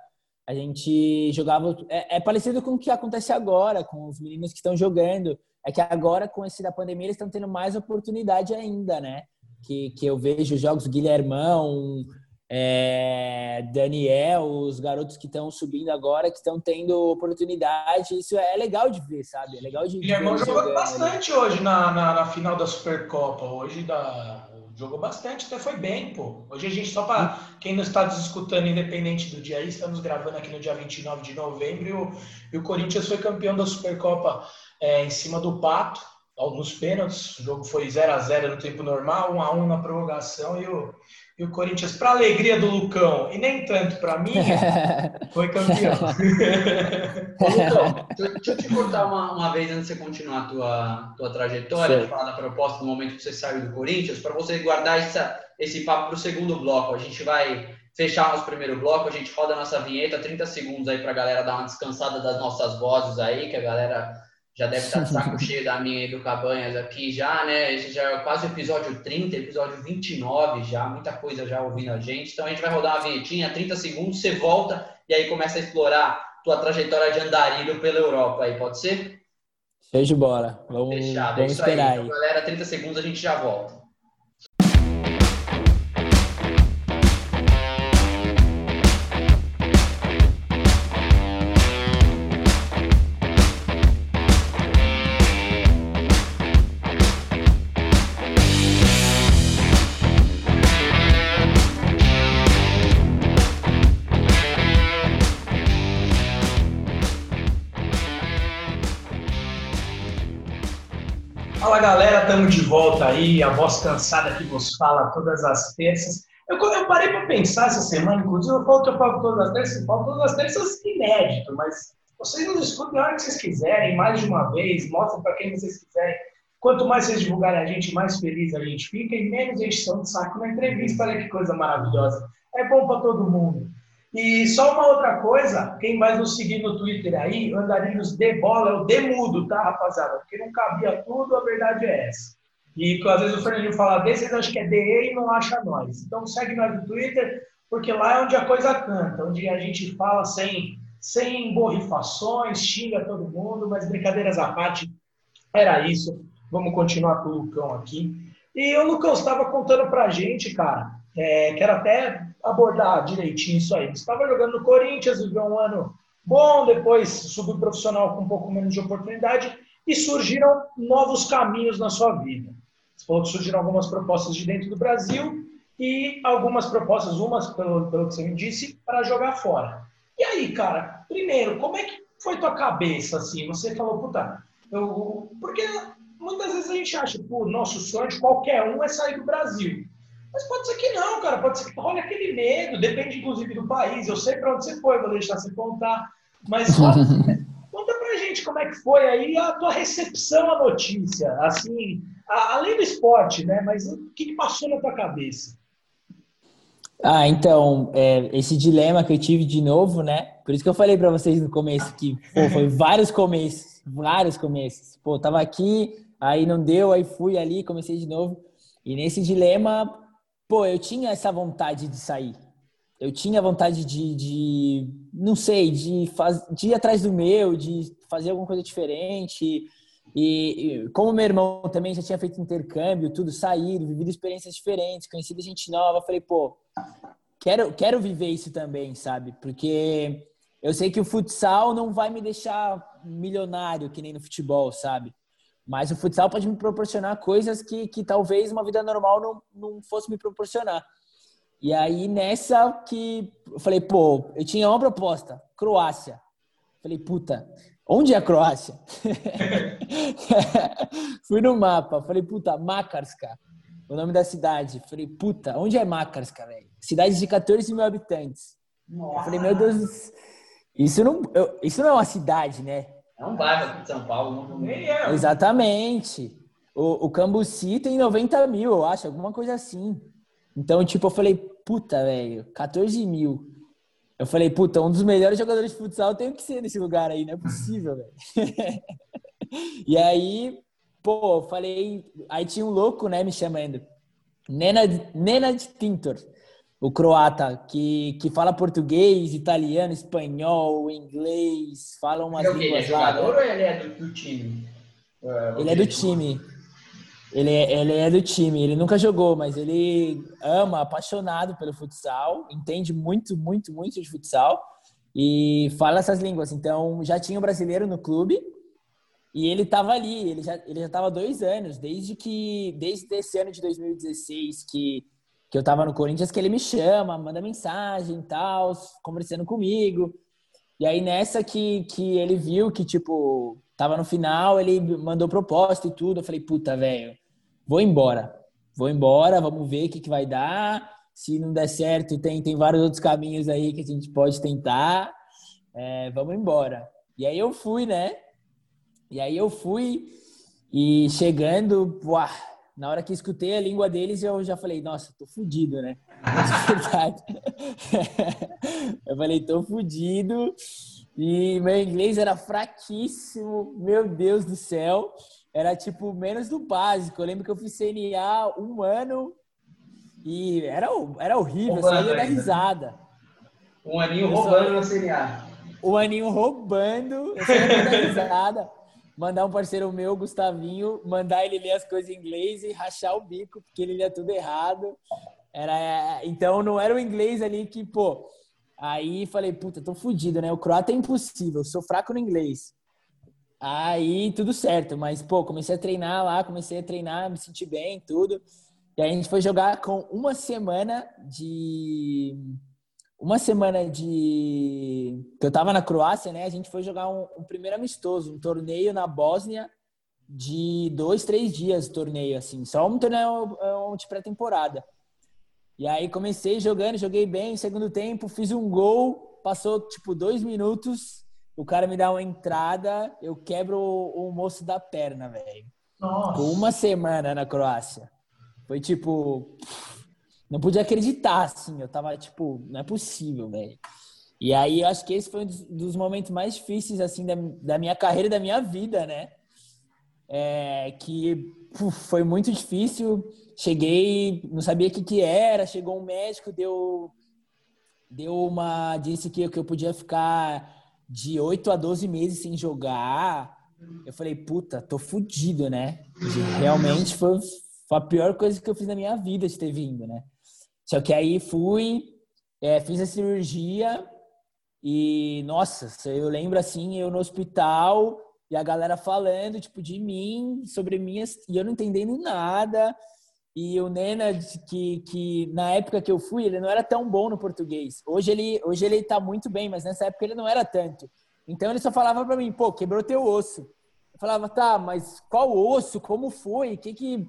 a gente jogava. É, é, parecido com o que acontece agora com os meninos que estão jogando. É que agora, com esse da pandemia, eles estão tendo mais oportunidade ainda, né? Que, que eu vejo jogos Guilhermão, é, Daniel, os garotos que estão subindo agora, que estão tendo oportunidade. Isso é legal de ver, sabe? É legal de Guilhermão jogou bastante ali. hoje na, na, na, final da Supercopa. Hoje da, jogou bastante, até foi bem, pô. Hoje a gente, só para quem não está nos escutando, independente do dia aí, estamos gravando aqui no dia 29 de novembro e o, e o Corinthians foi campeão da Supercopa é, em cima do Pato, nos pênaltis. O jogo foi 0 a 0 no tempo normal, 1 a 1 na prorrogação e o, e o Corinthians, para alegria do Lucão e nem tanto para mim, foi campeão. Lucão, deixa eu te cortar uma, uma vez antes de você continuar a tua, tua trajetória, de falar da proposta do momento que você saiu do Corinthians, para você guardar essa, esse papo para o segundo bloco. A gente vai fechar nosso primeiro bloco, a gente roda a nossa vinheta, 30 segundos aí para a galera dar uma descansada das nossas vozes aí, que a galera já deve estar de saco cheio da minha e do Cabanhas aqui já, né? Esse já é quase episódio 30, episódio 29 já, muita coisa já ouvindo a gente. Então a gente vai rodar uma vinhetinha, 30 segundos, você volta e aí começa a explorar tua trajetória de andarilho pela Europa aí, pode ser? De bola. Vamos, Fechado, vamos é esperar aí. aí. Então, galera, 30 segundos a gente já volta. Aí, a voz cansada que vos fala todas as terças. Eu, eu parei para pensar essa semana, inclusive eu falo eu falo todas as terças, eu falo todas as terças inédito, mas Vocês nos escutem a hora que vocês quiserem, mais de uma vez, mostrem para quem vocês quiserem. Quanto mais vocês divulgarem a gente, mais feliz a gente fica e menos encheção de saco na entrevista. Olha que coisa maravilhosa. É bom para todo mundo. E só uma outra coisa, quem vai nos seguir no Twitter aí, Andarilhos de Bola, é o Demudo, tá, rapaziada? Porque não cabia tudo, a verdade é essa. E às vezes o Fernandinho fala desse, vocês acham que é DE e não acha nós. Então segue nós no Twitter, porque lá é onde a coisa canta, onde a gente fala sem, sem borrifações, xinga todo mundo, mas brincadeiras à parte, era isso. Vamos continuar com o Lucão aqui. E o Lucão estava contando pra gente, cara, é, quero até abordar direitinho isso aí. Você estava jogando no Corinthians, viveu um ano bom, depois subiu profissional com um pouco menos de oportunidade e surgiram novos caminhos na sua vida. Você falou que surgiram algumas propostas de dentro do Brasil e algumas propostas, umas, pelo, pelo que você me disse, para jogar fora. E aí, cara, primeiro, como é que foi tua cabeça, assim? Você falou, puta, eu... porque muitas vezes a gente acha, pô, nosso sonho de qualquer um é sair do Brasil. Mas pode ser que não, cara. Pode ser que role aquele medo. Depende, inclusive, do país. Eu sei para onde você foi, vou deixar você contar. Mas gente como é que foi aí a tua recepção à notícia. Assim, a, além do esporte, né? Mas o que, que passou na tua cabeça? Ah, então, é, esse dilema que eu tive de novo, né? Por isso que eu falei para vocês no começo que pô, foi vários começos, vários começos. Pô, tava aqui, aí não deu, aí fui ali, comecei de novo. E nesse dilema, pô, eu tinha essa vontade de sair. Eu tinha vontade de, de não sei, de, faz, de ir atrás do meu, de fazer alguma coisa diferente. E, e, como meu irmão também já tinha feito intercâmbio, tudo, saído, vivido experiências diferentes, conhecido gente nova, falei, pô, quero, quero viver isso também, sabe? Porque eu sei que o futsal não vai me deixar milionário, que nem no futebol, sabe? Mas o futsal pode me proporcionar coisas que, que talvez uma vida normal não, não fosse me proporcionar. E aí, nessa que eu falei, pô, eu tinha uma proposta, Croácia. Falei, puta, onde é a Croácia? Fui no mapa, falei, puta, Makarska, o nome da cidade. Falei, puta, onde é Makarska, velho? Cidade de 14 mil habitantes. Nossa. falei, meu Deus, isso não, eu, isso não é uma cidade, né? É um bairro aqui de São Paulo. Não... É. Exatamente. O, o Cambuci tem 90 mil, eu acho, alguma coisa assim. Então, tipo, eu falei, puta, velho, 14 mil. Eu falei, puta, um dos melhores jogadores de futsal tem que ser nesse lugar aí, não é possível, velho. e aí, pô, falei, aí tinha um louco, né, me chamando. Nenad, Nenad Tintor o croata, que, que fala português, italiano, espanhol, inglês, fala umas é línguas Ele é jogador lá, ou ele é do, do time? Uh, ele é do time. Ele é, ele é do time. Ele nunca jogou, mas ele ama, apaixonado pelo futsal, entende muito, muito, muito de futsal e fala essas línguas. Então, já tinha um brasileiro no clube e ele estava ali. Ele já ele já estava dois anos, desde que desde esse ano de 2016 que que eu tava no Corinthians, que ele me chama, manda mensagem tal, conversando comigo. E aí nessa que, que ele viu que, tipo, tava no final, ele mandou proposta e tudo. Eu falei, puta, velho, vou embora. Vou embora, vamos ver o que, que vai dar. Se não der certo, tem, tem vários outros caminhos aí que a gente pode tentar. É, vamos embora. E aí eu fui, né? E aí eu fui e chegando, uah, na hora que escutei a língua deles, eu já falei, nossa, tô fudido, né? verdade. eu falei, tô fudido. E meu inglês era fraquíssimo, meu Deus do céu. Era tipo menos do básico. Eu lembro que eu fiz CNA um ano e era, era horrível, eu só ia dar risada. Um aninho roubando na CNA. Um aninho roubando, eu só ia dar risada mandar um parceiro meu, Gustavinho, mandar ele ler as coisas em inglês e rachar o bico, porque ele lia tudo errado. Era, então não era o inglês ali que, pô. Aí falei, puta, tô fudido, né? O croata é impossível, sou fraco no inglês. Aí tudo certo, mas, pô, comecei a treinar lá, comecei a treinar, me senti bem, tudo. E aí a gente foi jogar com uma semana de uma semana de que eu tava na Croácia, né? A gente foi jogar um, um primeiro amistoso, um torneio na Bósnia de dois, três dias, torneio assim, só um torneio um de pré-temporada. E aí comecei jogando, joguei bem, segundo tempo, fiz um gol, passou tipo dois minutos, o cara me dá uma entrada, eu quebro o, o moço da perna, velho. Com uma semana na Croácia. Foi tipo. Não podia acreditar, assim. Eu tava tipo, não é possível, velho. E aí, eu acho que esse foi um dos, momentos mais difíceis, assim, da, da, minha carreira, da minha vida, né? É, que puf, foi muito difícil. Cheguei, não sabia o que, que era. Chegou um médico, deu, deu uma. Disse que, que eu podia ficar de 8 a 12 meses sem jogar. Eu falei, puta, tô fudido, né? realmente foi, foi a pior coisa que eu fiz na minha vida de ter vindo, né? Só que aí fui, é, fiz a cirurgia e, nossa, eu lembro assim, eu no hospital e a galera falando, tipo, de mim, sobre minhas, e eu não entendendo nada. E o Nena, que, que na época que eu fui, ele não era tão bom no português. Hoje ele, hoje ele tá muito bem, mas nessa época ele não era tanto. Então ele só falava para mim, pô, quebrou teu osso. Eu falava, tá, mas qual osso? Como foi? Que que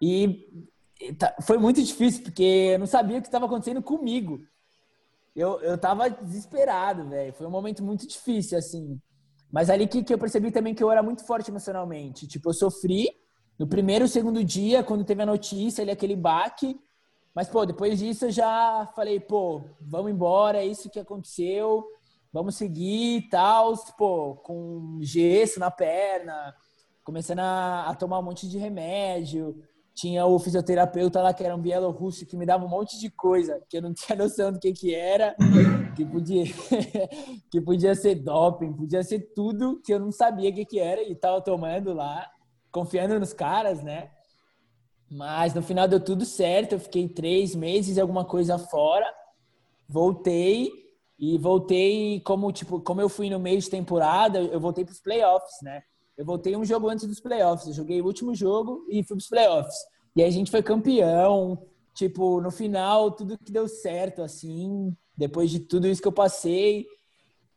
e tá, foi muito difícil porque eu não sabia o que estava acontecendo comigo. Eu, eu tava desesperado, velho. Foi um momento muito difícil, assim. Mas ali que, que eu percebi também que eu era muito forte emocionalmente. Tipo, eu sofri, no primeiro e segundo dia, quando teve a notícia, ali aquele baque. Mas, pô, depois disso eu já falei, pô, vamos embora, é isso que aconteceu, vamos seguir e tal. Pô, com gesso na perna, começando a, a, tomar um monte de remédio. Tinha o fisioterapeuta lá que era um bielorrusso que me dava um monte de coisa que eu não tinha noção do que que era, que podia, que podia ser doping, podia ser tudo que eu não sabia o que que era e tava tomando lá confiando nos caras, né? Mas no final deu tudo certo. Eu fiquei três meses e alguma coisa fora. Voltei e voltei como tipo como eu fui no meio de temporada, eu voltei para os playoffs, né? Eu voltei um jogo antes dos playoffs. Eu joguei o último jogo e fui para os playoffs. E a gente foi campeão. Tipo, no final, tudo que deu certo, assim, depois de tudo isso que eu passei.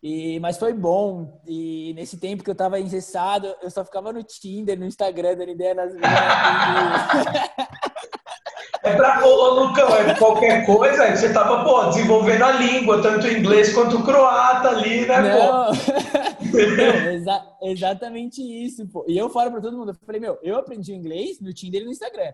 E, mas foi bom. E nesse tempo que eu tava engessado, eu só ficava no Tinder, no Instagram, dando ideia nas minhas. É pra, ô, Lucão, é qualquer coisa, você tava, pô, desenvolvendo a língua, tanto inglês quanto o croata ali, né, Não. pô? Não, exa exatamente isso, pô. E eu falo pra todo mundo, eu falei, meu, eu aprendi inglês no Tinder e no Instagram.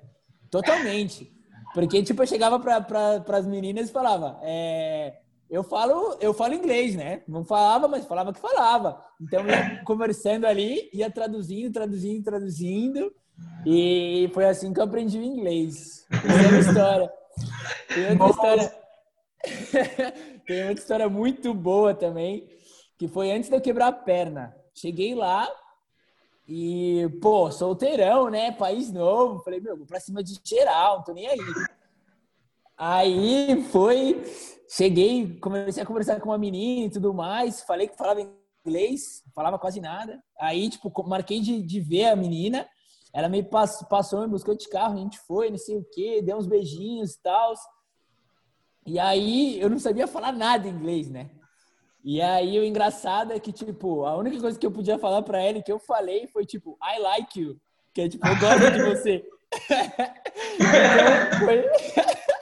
Totalmente. Porque, tipo, eu chegava pra, pra, pras meninas e falava, é eu falo, eu falo inglês, né? Não falava, mas falava que falava. Então, ia conversando ali, ia traduzindo, traduzindo, traduzindo. E foi assim que eu aprendi o inglês. Tem uma história. Tem outra história. Tem outra história muito boa também, que foi antes de eu quebrar a perna. Cheguei lá e, pô, solteirão, né? País novo. Falei, meu, vou pra cima de geral, não tô nem aí. Aí foi cheguei, comecei a conversar com uma menina e tudo mais, falei que falava inglês, falava quase nada. Aí, tipo, marquei de, de ver a menina, ela me passou, passou, me buscou de carro, a gente foi, não sei o quê, deu uns beijinhos e tal. E aí, eu não sabia falar nada inglês, né? E aí, o engraçado é que, tipo, a única coisa que eu podia falar pra ela que eu falei foi, tipo, I like you. Que é, tipo, eu gosto de você. então, foi...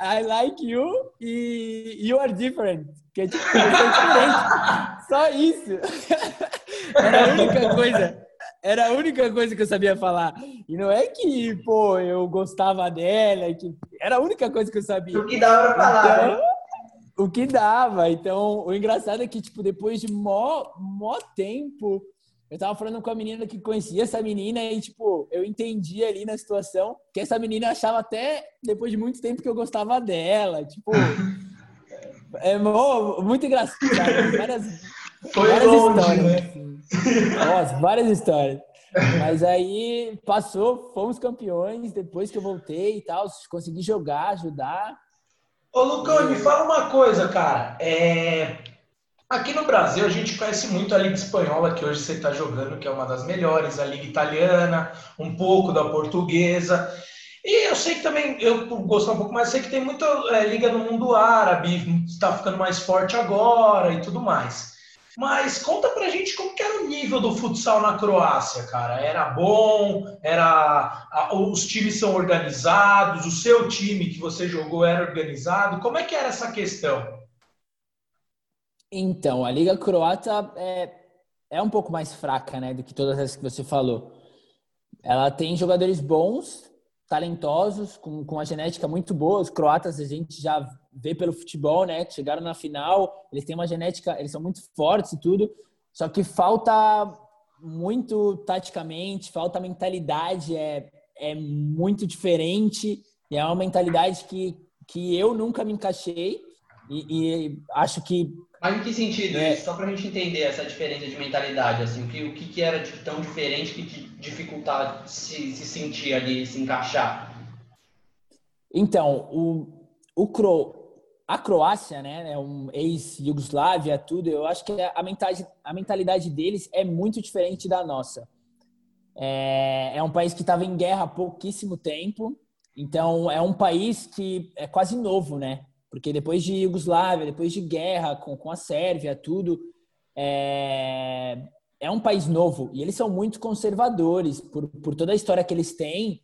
I like you e you are different. Que é tipo, você é diferente. Só isso. Era a única coisa. Era a única coisa que eu sabia falar. E não é que, pô, eu gostava dela, que era a única coisa que eu sabia. O que dava pra falar. Então, né? O que dava. Então, o engraçado é que, tipo, depois de mó, mó tempo, eu tava falando com a menina que conhecia essa menina e, tipo, eu entendi ali na situação que essa menina achava até, depois de muito tempo, que eu gostava dela. Tipo, é, é muito engraçado. Várias, Foi várias longe, histórias. Né? Assim. Nossa, várias histórias. Mas aí passou, fomos campeões depois que eu voltei e tal, consegui jogar, ajudar. Ô, Lucão, me fala uma coisa, cara. É, Aqui no Brasil, a gente conhece muito a Liga Espanhola, que hoje você está jogando, que é uma das melhores, a Liga Italiana, um pouco da Portuguesa. E eu sei que também, eu gosto um pouco mais, sei que tem muita é, liga no mundo árabe, está ficando mais forte agora e tudo mais. Mas conta pra gente como que era o nível do futsal na Croácia, cara. Era bom? Era os times são organizados? O seu time que você jogou era organizado? Como é que era essa questão? Então, a Liga Croata é, é um pouco mais fraca, né, do que todas as que você falou. Ela tem jogadores bons, talentosos, com, com uma genética muito boa. Os croatas a gente já vê pelo futebol, né? Chegaram na final, eles têm uma genética, eles são muito fortes e tudo. Só que falta muito taticamente, falta mentalidade, é, é muito diferente. E é uma mentalidade que, que eu nunca me encaixei. E, e acho que mas em que sentido é. Só para a gente entender essa diferença de mentalidade, assim, o que, o que, era de tão diferente que dificultava se, se sentir ali, se encaixar? Então, o, o Cro, a Croácia, né, é um ex-Yugoslávia, tudo, eu acho que a mentalidade, a mentalidade deles é muito diferente da nossa. É, é um país que estava em guerra há pouquíssimo tempo, então é um país que é quase novo, né? Porque depois de Iugoslávia, depois de guerra com, com a Sérvia, tudo, é, é um país novo. E eles são muito conservadores. Por, por toda a história que eles têm,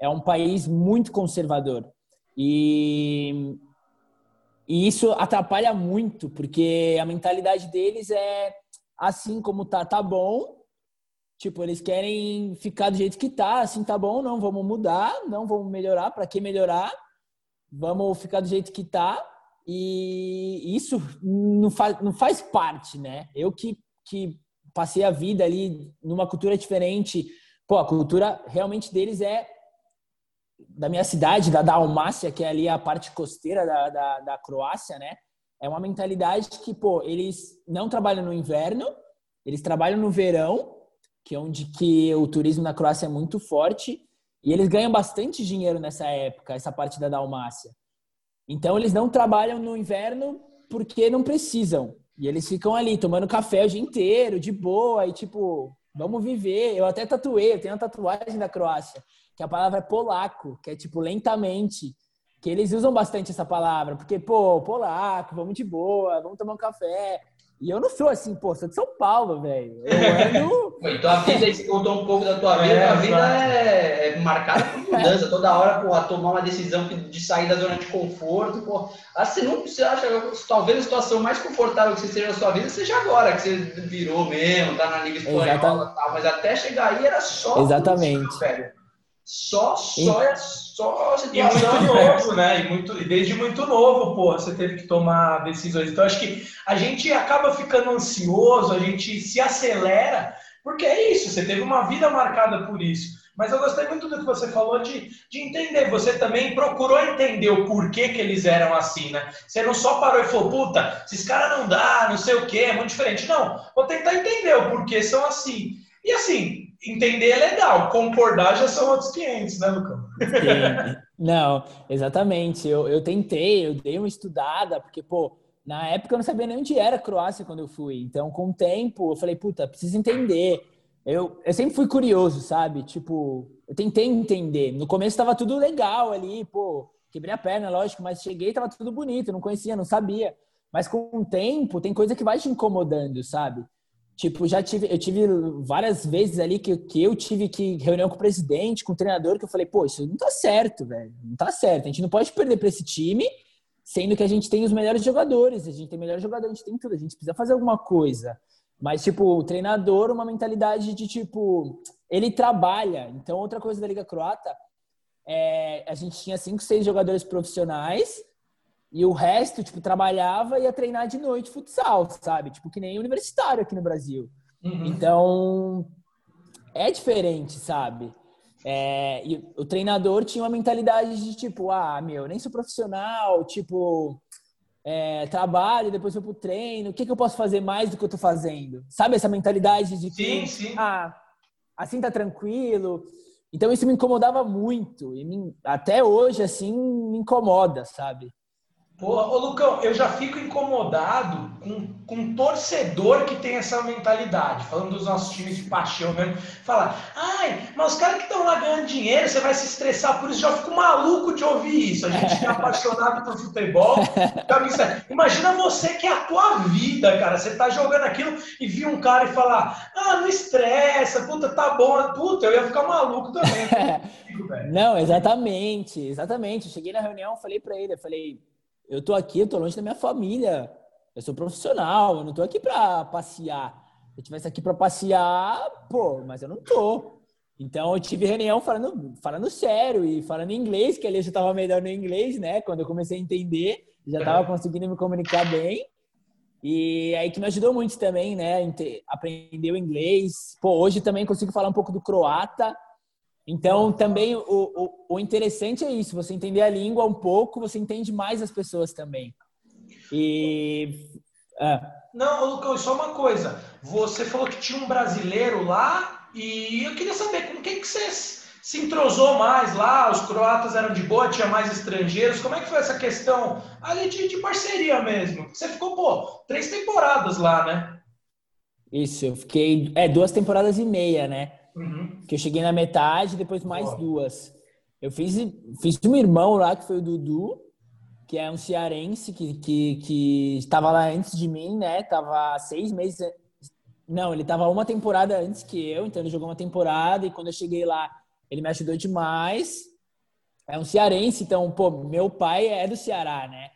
é um país muito conservador. E, e isso atrapalha muito, porque a mentalidade deles é assim como tá, tá bom. Tipo, eles querem ficar do jeito que tá, assim tá bom, não vamos mudar, não vamos melhorar, para que melhorar? Vamos ficar do jeito que tá. E isso não faz, não faz parte, né? Eu que, que passei a vida ali numa cultura diferente. Pô, a cultura realmente deles é da minha cidade, da Dalmácia, que é ali a parte costeira da, da, da Croácia, né? É uma mentalidade que, pô, eles não trabalham no inverno, eles trabalham no verão, que é onde que o turismo na Croácia é muito forte, e eles ganham bastante dinheiro nessa época, essa parte da Dalmácia. Então eles não trabalham no inverno porque não precisam. E eles ficam ali tomando café o dia inteiro, de boa, e tipo, vamos viver. Eu até tatuei, eu tenho uma tatuagem da Croácia, que a palavra é polaco, que é tipo lentamente. Que eles usam bastante essa palavra, porque, pô, polaco, vamos de boa, vamos tomar um café. E eu não sou assim, pô, sou de São Paulo, velho. Eu ando. então a vida, você contou um pouco da tua vida, é, a vida é, é, marcada por mudança. Toda hora, pô, a tomar uma decisão de sair da zona de conforto, pô. Ah, você não você acha, talvez a situação mais confortável que você seja na sua vida seja agora, que você virou mesmo, tá na Liga Espanhola e tal. Mas até chegar aí era só. Exatamente. velho. Só, só, é só situação. E muito novo, né? E, muito, e desde muito novo, pô, você teve que tomar decisões. Então, acho que a gente acaba ficando ansioso, a gente se acelera, porque é isso, você teve uma vida marcada por isso. Mas eu gostei muito do que você falou de, de entender. Você também procurou entender o porquê que eles eram assim, né? Você não só parou e falou, puta, esses caras não dá, não sei o quê, é muito diferente. Não, vou tentar entender o porquê são assim. E assim, entender é legal, concordar já são outros 500, né, Lucão? Não, exatamente. Eu, eu tentei, eu dei uma estudada, porque, pô, na época eu não sabia nem onde era a Croácia quando eu fui. Então, com o tempo, eu falei, puta, preciso entender. Eu, eu sempre fui curioso, sabe? Tipo, eu tentei entender. No começo estava tudo legal ali, pô, quebrei a perna, lógico, mas cheguei e tava tudo bonito, não conhecia, não sabia. Mas com o tempo, tem coisa que vai te incomodando, sabe? Tipo, já tive, eu tive várias vezes ali que, que eu tive que reunião com o presidente, com o treinador, que eu falei, pô, isso não tá certo, velho. Não tá certo. A gente não pode perder para esse time, sendo que a gente tem os melhores jogadores, a gente tem melhores jogadores, a gente tem tudo, a gente precisa fazer alguma coisa. Mas, tipo, o treinador, uma mentalidade de, tipo, ele trabalha. Então, outra coisa da Liga Croata, é, a gente tinha cinco, seis jogadores profissionais e o resto, tipo, trabalhava e ia treinar de noite futsal, sabe? Tipo, que nem universitário aqui no Brasil. Uhum. Então, é diferente, sabe? É, e o treinador tinha uma mentalidade de tipo, ah, meu, nem sou profissional, tipo, é, trabalho, depois vou pro treino, o que, que eu posso fazer mais do que eu tô fazendo? Sabe essa mentalidade de que, sim, sim. ah, assim tá tranquilo. Então isso me incomodava muito e me, até hoje assim me incomoda, sabe? Pô, ô Lucão, eu já fico incomodado com, com um torcedor que tem essa mentalidade, falando dos nossos times de paixão mesmo. Fala, ai, mas os caras que estão lá ganhando dinheiro, você vai se estressar por isso. Já fico maluco de ouvir isso. A gente é apaixonado por futebol. Imagina você que é a tua vida, cara. Você tá jogando aquilo e viu um cara e falar, ah, não estressa, puta, tá bom. Puta, eu ia ficar maluco também. não, exatamente, exatamente. Eu cheguei na reunião, falei para ele, eu falei eu tô aqui, eu tô longe da minha família. Eu sou profissional, eu não tô aqui para passear. Se eu estivesse aqui para passear, pô, mas eu não tô. Então eu tive reunião falando, falando sério e falando inglês, que ali eu já estava melhor no inglês, né? Quando eu comecei a entender, já estava conseguindo me comunicar bem. E aí que me ajudou muito também, né? Aprender o inglês. Pô, hoje também consigo falar um pouco do croata. Então, também o, o, o interessante é isso, você entender a língua um pouco, você entende mais as pessoas também. E. É. Não, Lucas, só uma coisa. Você falou que tinha um brasileiro lá e eu queria saber com quem que você se entrosou mais lá? Os croatas eram de boa, tinha mais estrangeiros. Como é que foi essa questão ali de, de parceria mesmo? Você ficou, pô, três temporadas lá, né? Isso, eu fiquei. É, duas temporadas e meia, né? Uhum. Que eu cheguei na metade, depois mais duas. Eu fiz, fiz um irmão lá, que foi o Dudu, que é um cearense que, que, que estava lá antes de mim, né? Tava seis meses. Não, ele tava uma temporada antes que eu, então ele jogou uma temporada e quando eu cheguei lá, ele me ajudou demais. É um cearense, então, pô, meu pai é do Ceará, né?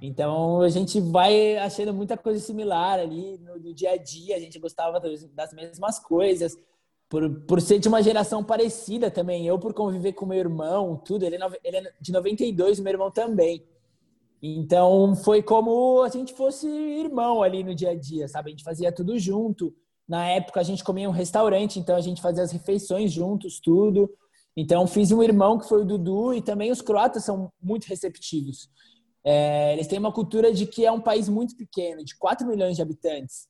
Então a gente vai achando muita coisa similar ali no, no dia a dia, a gente gostava das mesmas coisas por, por ser de uma geração parecida também. Eu, por conviver com meu irmão, tudo. Ele é, ele é de 92, meu irmão também. Então, foi como a gente fosse irmão ali no dia a dia, sabe? A gente fazia tudo junto. Na época, a gente comia em um restaurante, então a gente fazia as refeições juntos, tudo. Então, fiz um irmão que foi o Dudu, e também os croatas são muito receptivos. É, eles têm uma cultura de que é um país muito pequeno, de 4 milhões de habitantes.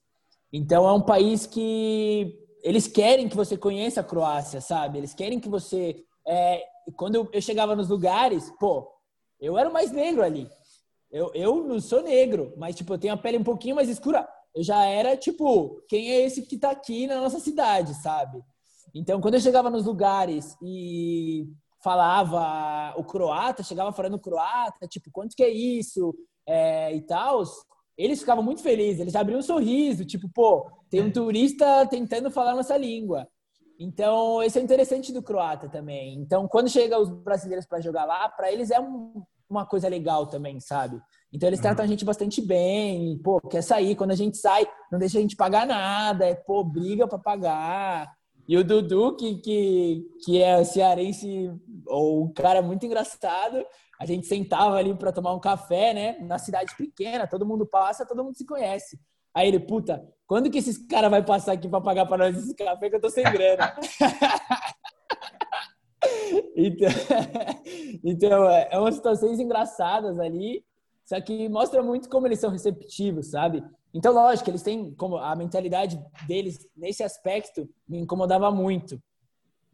Então, é um país que eles querem que você conheça a Croácia, sabe? Eles querem que você. É, quando eu, chegava nos lugares, pô, eu era o mais negro ali. Eu, eu não sou negro, mas, tipo, eu tenho a pele um pouquinho mais escura. Eu já era, tipo, quem é esse que tá aqui na nossa cidade, sabe? Então, quando eu chegava nos lugares e falava o croata, chegava falando croata, tipo, quanto que é isso? É, e tal, eles ficavam muito felizes, eles abriam um sorriso, tipo, pô, tem um turista tentando falar nossa língua. Então, esse é interessante do croata também. Então, quando chega os brasileiros para jogar lá, para eles é um, uma coisa legal também, sabe? Então, eles tratam a gente bastante bem, pô, quer sair. Quando a gente sai, não deixa a gente pagar nada, é, pô, briga para pagar. E o Dudu, que, que, que é cearense, ou um cara muito engraçado, a gente sentava ali para tomar um café, né? Na cidade pequena, todo mundo passa, todo mundo se conhece. Aí ele, puta, quando que esses caras vai passar aqui para pagar para nós esse café que eu tô sem grana? então, então, é umas situações engraçadas ali, só que mostra muito como eles são receptivos, sabe? Então, lógico, eles têm como a mentalidade deles nesse aspecto me incomodava muito.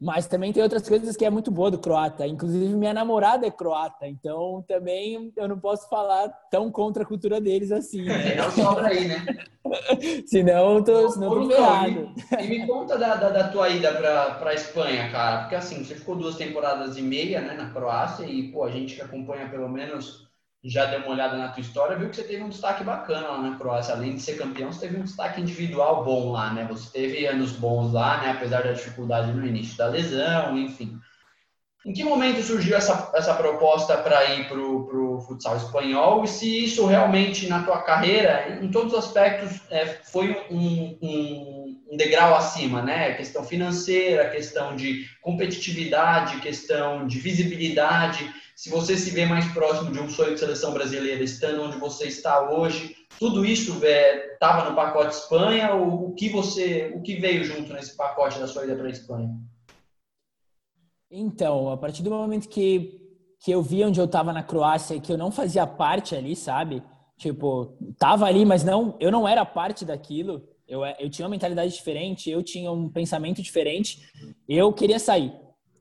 Mas também tem outras coisas que é muito boa do croata. Inclusive, minha namorada é croata, então também eu não posso falar tão contra a cultura deles assim. Né? Não sobra aí, né? senão eu tô, senão tô ferrado. E, me conta da, da, da tua ida para a Espanha, cara. Porque assim, você ficou duas temporadas e meia né, na Croácia e, pô, a gente que acompanha pelo menos já deu uma olhada na tua história, viu que você teve um destaque bacana lá na Croácia. Além de ser campeão, você teve um destaque individual bom lá, né? Você teve anos bons lá, né? Apesar da dificuldade no início da lesão, enfim. Em que momento surgiu essa, essa proposta para ir para o futsal espanhol? E se isso realmente na tua carreira, em todos os aspectos, é, foi um, um, um, degrau acima, né? Questão financeira, questão de competitividade, questão de visibilidade se você se vê mais próximo de um sonho de seleção brasileira, estando onde você está hoje, tudo isso estava é, no pacote Espanha ou o que você, o que veio junto nesse pacote da sua ida para a Espanha? Então, a partir do momento que que eu vi onde eu estava na Croácia e que eu não fazia parte ali, sabe? Tipo, tava ali, mas não, eu não era parte daquilo. Eu, eu tinha uma mentalidade diferente, eu tinha um pensamento diferente. Eu queria sair.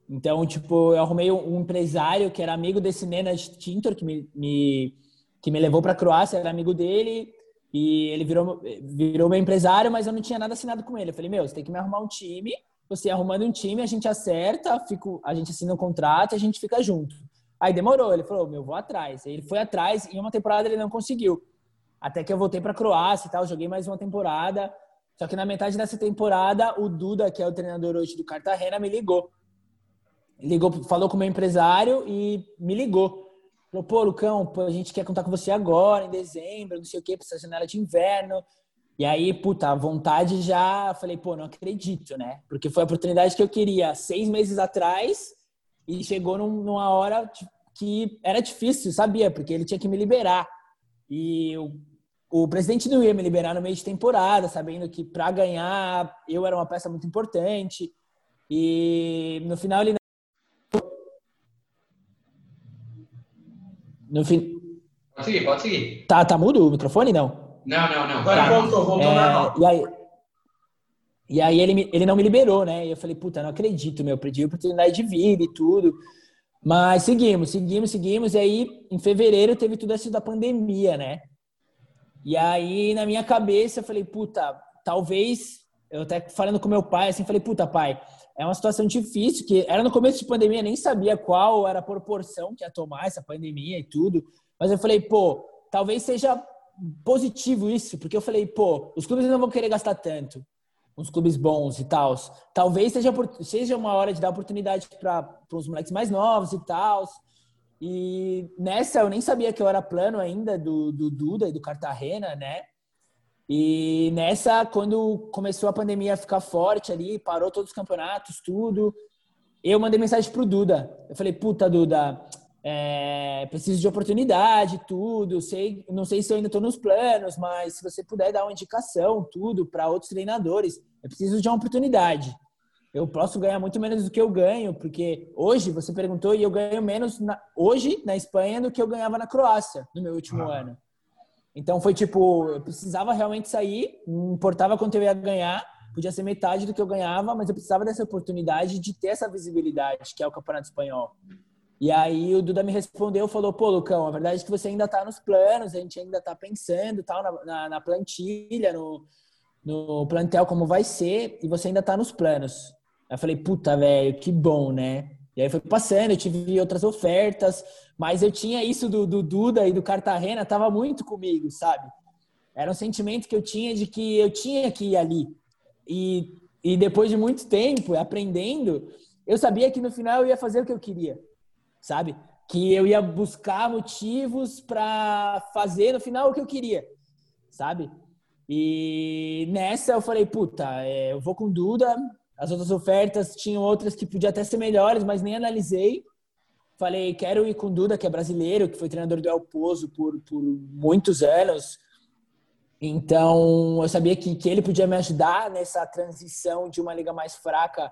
Então, tipo, eu arrumei um empresário que era amigo desse Nenad Tintor, que me, me, que me levou para a Croácia, era amigo dele, e ele virou, virou meu empresário, mas eu não tinha nada assinado com ele. Eu falei, meu, você tem que me arrumar um time, você arrumando um time, a gente acerta, fico, a gente assina um contrato a gente fica junto. Aí demorou, ele falou, meu, vou atrás. Aí ele foi atrás e uma temporada ele não conseguiu. Até que eu voltei para Croácia e tal, joguei mais uma temporada. Só que na metade dessa temporada, o Duda, que é o treinador hoje do Cartagena, me ligou ligou, falou com o meu empresário e me ligou. Falou, pô, Lucão, a gente quer contar com você agora, em dezembro, não sei o quê, pra essa janela de inverno. E aí, puta, a vontade já. Falei, pô, não acredito, né? Porque foi a oportunidade que eu queria seis meses atrás e chegou numa hora que era difícil, sabia? Porque ele tinha que me liberar. E o, o presidente não ia me liberar no meio de temporada, sabendo que para ganhar eu era uma peça muito importante. E no final ele. No fim. Pode seguir, pode seguir. Tá, tá mudo o microfone? Não. Não, não, não. Agora Tá. voltou, voltou É, normal. e aí, e aí ele, me- ele não me liberou, né? E eu falei, puta, não acredito, meu, perdi a oportunidade de vida e tudo. Mas seguimos, seguimos, seguimos. E aí, em fevereiro, teve tudo isso da pandemia, né? E aí, na minha cabeça, eu falei, puta, talvez. Eu até falando com meu pai, assim, falei, puta, pai, é uma situação difícil, que era no começo de pandemia, nem sabia qual era a proporção que ia tomar essa pandemia e tudo. Mas eu falei, pô, talvez seja positivo isso, porque eu falei, pô, os clubes não vão querer gastar tanto, uns clubes bons e tal. Talvez seja, seja uma hora de dar oportunidade para os moleques mais novos e tal. E nessa eu nem sabia que eu era plano ainda do, do Duda e do Cartagena, né? E nessa, quando começou a pandemia a ficar forte ali, parou todos os campeonatos, tudo, eu mandei mensagem pro Duda. Eu falei, puta, Duda, é, preciso de oportunidade, tudo. Sei, não sei se eu ainda estou nos planos, mas se você puder dar uma indicação, tudo, para outros treinadores, eu preciso de uma oportunidade. Eu posso ganhar muito menos do que eu ganho, porque hoje você perguntou e eu ganho menos na, hoje na Espanha do que eu ganhava na Croácia no meu último Ah. ano. Então foi tipo, eu precisava realmente sair, não importava quanto eu ia ganhar, podia ser metade do que eu ganhava, mas eu precisava dessa oportunidade de ter essa visibilidade, que é o Campeonato Espanhol. E aí o Duda me respondeu, falou, pô, Lucão, a verdade é que você ainda tá nos planos, a gente ainda tá pensando tal, na, na, na plantilha, no, no plantel como vai ser, e você ainda tá nos planos. Aí eu falei, puta, velho, que bom, né? E aí foi passando, eu tive outras ofertas, mas eu tinha isso do, do Duda e do Cartagena, tava muito comigo, sabe? Era um sentimento que eu tinha de que eu tinha que ir ali. E, e depois de muito tempo, aprendendo, eu sabia que no final eu ia fazer o que eu queria, sabe? Que eu ia buscar motivos para fazer no final o que eu queria, sabe? E nessa eu falei, puta, é, eu vou com Duda. As outras ofertas tinham outras que podiam até ser melhores, mas nem analisei. Falei, quero ir com Duda, que é brasileiro, que foi treinador do El Pozo por, por muitos anos. Então, eu sabia que, que ele podia me ajudar nessa transição de uma liga mais fraca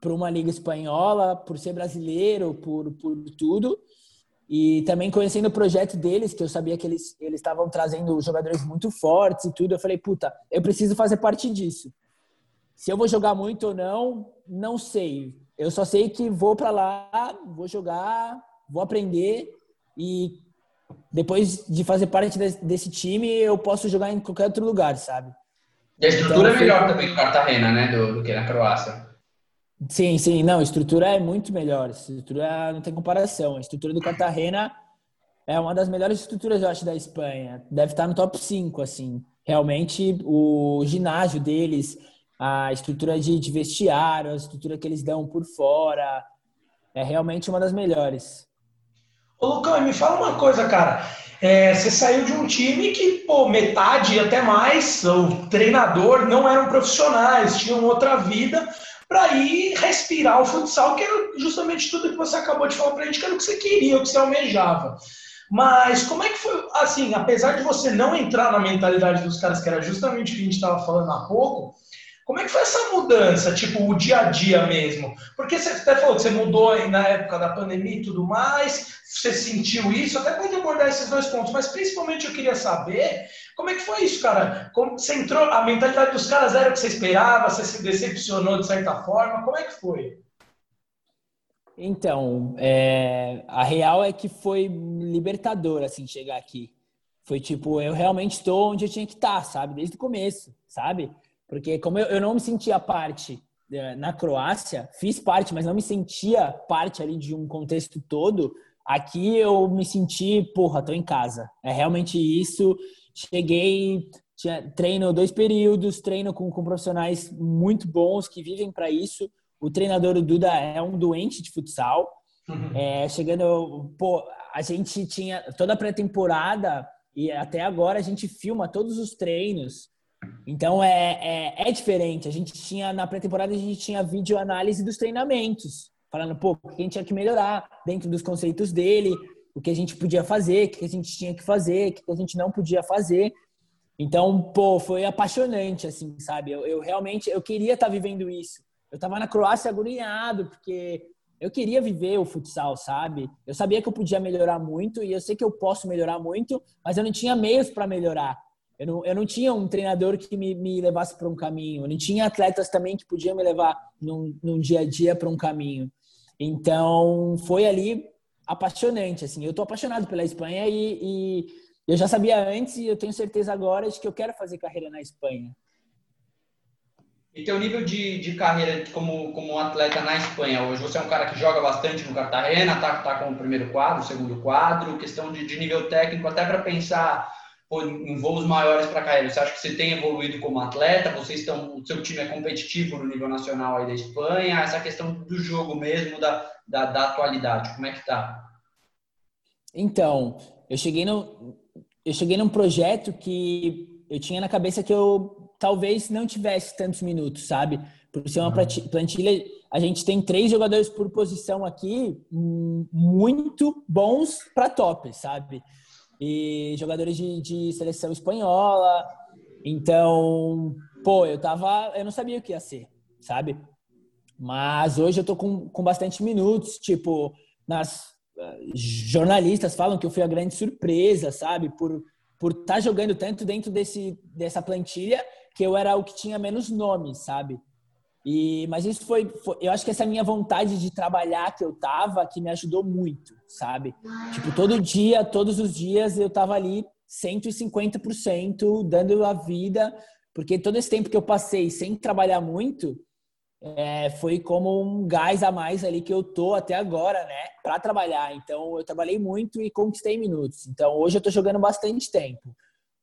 para uma liga espanhola, por ser brasileiro, por, por tudo. E também conhecendo o projeto deles, que eu sabia que eles eles estavam trazendo jogadores muito fortes e tudo, eu falei, puta, eu preciso fazer parte disso. Se eu vou jogar muito ou não, não sei. Eu só sei que vou para lá, vou jogar, vou aprender e depois de fazer parte desse, time, eu posso jogar em qualquer outro lugar, sabe? E a estrutura Então, é melhor também do Cartagena, né? Do, do que na Croácia. Sim, sim, não, a estrutura é muito melhor. A estrutura não tem comparação. A estrutura do Cartagena é uma das melhores estruturas, eu acho, da Espanha. Deve estar no top 5, assim. Realmente, o ginásio deles, a estrutura de, de vestiário, a estrutura que eles dão por fora, é realmente uma das melhores. Ô, Lucão, me fala uma coisa, cara. É, você saiu de um time que, pô, metade até mais, o treinador não eram profissionais, tinham outra vida para ir respirar o futsal, que era justamente tudo que você acabou de falar pra gente, que era o que você queria, o que você almejava. Mas como é que foi, assim, apesar de você não entrar na mentalidade dos caras, que era justamente o que a gente estava falando há pouco, como é que foi essa mudança, tipo, o dia a dia mesmo? Porque você até falou que você mudou na época da pandemia e tudo mais, você sentiu isso, até pode abordar esses dois pontos, mas principalmente eu queria saber como é que foi isso, cara? Como você entrou, a mentalidade dos caras era o que você esperava, você se decepcionou de certa forma, como é que foi? Então, é, a real é que foi libertador, assim, chegar aqui. Foi tipo, eu realmente estou onde eu tinha que estar, sabe? Desde o começo, sabe? Porque como eu, eu não me sentia parte eh, na Croácia, fiz parte, mas não me sentia parte ali de um contexto todo, aqui eu me senti, porra, tô em casa. É realmente isso. Cheguei, tinha, treino dois períodos, treino com, com profissionais muito bons que vivem para isso. O treinador o Duda é um doente de futsal. Uhum. É, chegando, pô, a gente tinha toda a pré-temporada e até agora a gente filma todos os treinos. Então é, é, é diferente. A gente tinha na pré-temporada a gente tinha vídeo análise dos treinamentos, falando pô, o que a gente tinha que melhorar dentro dos conceitos dele, o que a gente podia fazer, o que a gente tinha que fazer, o que a gente não podia fazer. Então, pô, foi apaixonante, assim, sabe? Eu, eu realmente, eu queria estar tá vivendo isso. Eu estava na Croácia agoniado, porque eu queria viver o futsal, sabe? Eu sabia que eu podia melhorar muito e eu sei que eu posso melhorar muito, mas eu não tinha meios para melhorar. Eu não, eu não tinha um treinador que me, me levasse para um caminho. Eu não tinha atletas também que podiam me levar num, num dia a dia para um caminho. Então, foi ali apaixonante, assim. Eu tô apaixonado pela Espanha e, e eu já sabia antes e eu tenho certeza agora de que eu quero fazer carreira na Espanha. E teu nível de, de carreira como, como atleta na Espanha hoje? Você é um cara que joga bastante no Cartagena, tá, tá com o primeiro quadro, o segundo quadro, questão de, de nível técnico, até para pensar em voos maiores para carreira. Você acha que você tem evoluído como atleta? Vocês estão, o seu time é competitivo no nível nacional aí da Espanha? Essa questão do jogo mesmo, da, da, da atualidade, como é que tá? Então, eu cheguei no, eu cheguei num projeto que eu tinha na cabeça que eu talvez não tivesse tantos minutos, sabe? Por ser uma uhum. plantilha, a gente tem três jogadores por posição aqui hum, muito bons para top, sabe? E jogadores de, de, seleção espanhola. Então, pô, eu tava. Eu não sabia o que ia ser, sabe? Mas hoje eu tô com, com bastante minutos. Tipo, nas uh, jornalistas falam que eu fui a grande surpresa, sabe? Por por estar tá jogando tanto dentro desse, dessa plantilha que eu era o que tinha menos nome, sabe? E, mas isso foi, foi, eu acho que essa minha vontade de trabalhar que eu tava, que me ajudou muito, sabe? Tipo, todo dia, todos os dias eu tava ali 150% dando a vida, porque todo esse tempo que eu passei sem trabalhar muito, é, foi como um gás a mais ali que eu tô até agora, né, para trabalhar. Então, eu trabalhei muito e conquistei minutos. Então, hoje eu tô jogando bastante tempo.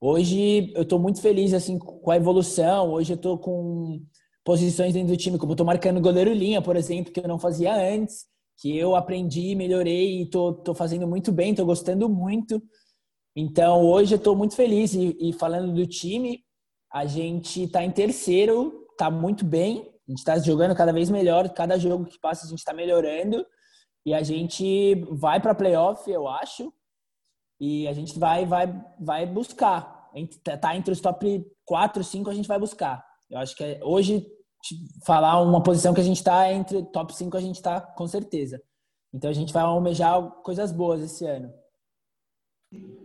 Hoje eu estou muito feliz assim com a evolução. Hoje eu estou com posições dentro do time, como estou marcando goleiro linha, por exemplo, que eu não fazia antes, que eu aprendi, melhorei e tô, tô fazendo muito bem, estou gostando muito. Então hoje eu estou muito feliz e, e, falando do time, a gente está em terceiro, está muito bem. A gente está jogando cada vez melhor, cada jogo que passa a gente está melhorando e a gente vai para playoff, eu acho. E a gente vai, vai, vai buscar. Tá entre os top 4, 5 a gente vai buscar. Eu acho que é, hoje, falar uma posição que a gente está entre top 5 a gente está com certeza. Então a gente vai almejar coisas boas esse ano.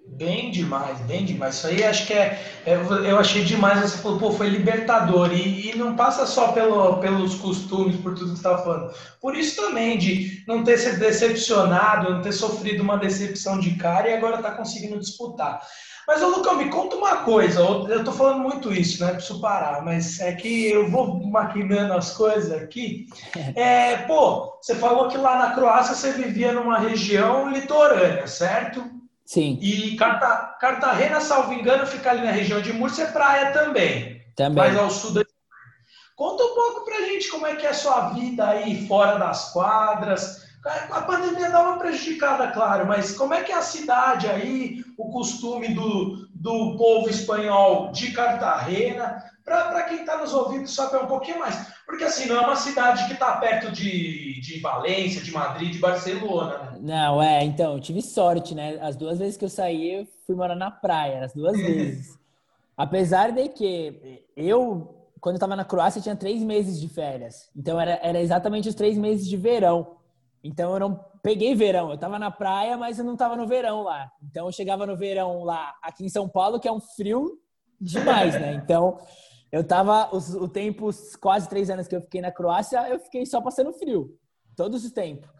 Bem demais, bem demais. Isso aí acho que é, é eu achei demais. Você falou, pô, foi libertador. E, e, não passa só pelo, pelos costumes, por tudo que você estava falando. Por isso também, de não ter se decepcionado, não ter sofrido uma decepção de cara e agora tá conseguindo disputar. Mas, ô Lucão, me conta uma coisa. Eu tô falando muito isso, né? Preciso parar, mas é que eu vou maquinando as coisas aqui. É, pô, você falou que lá na Croácia você vivia numa região litorânea, certo? Sim. E Carta, Cartagena, salvo engano, fica ali na região de Múrcia, é praia também. Também. Mais ao sul da Conta um pouco pra gente como é que é a sua vida aí fora das quadras. A pandemia dá uma prejudicada, claro, mas como é que é a cidade aí, o costume do, do povo espanhol de Cartagena, para quem está nos ouvindo saber um pouquinho mais. Porque assim, não é uma cidade que está perto de, de Valência, de Madrid, de Barcelona, né? Não, é, então, tive sorte, né? As duas vezes que eu saí, eu fui morar na praia, as duas vezes. Apesar de que eu, quando estava na Croácia, tinha três meses de férias. Então, era, era exatamente os três meses de verão. Então, eu não peguei verão. Eu estava na praia, mas eu não estava no verão lá. Então, eu chegava no verão lá, aqui em São Paulo, que é um frio demais, né? Então, eu tava, os, o tempo, quase três anos que eu fiquei na Croácia, eu fiquei só passando frio, todos os tempos.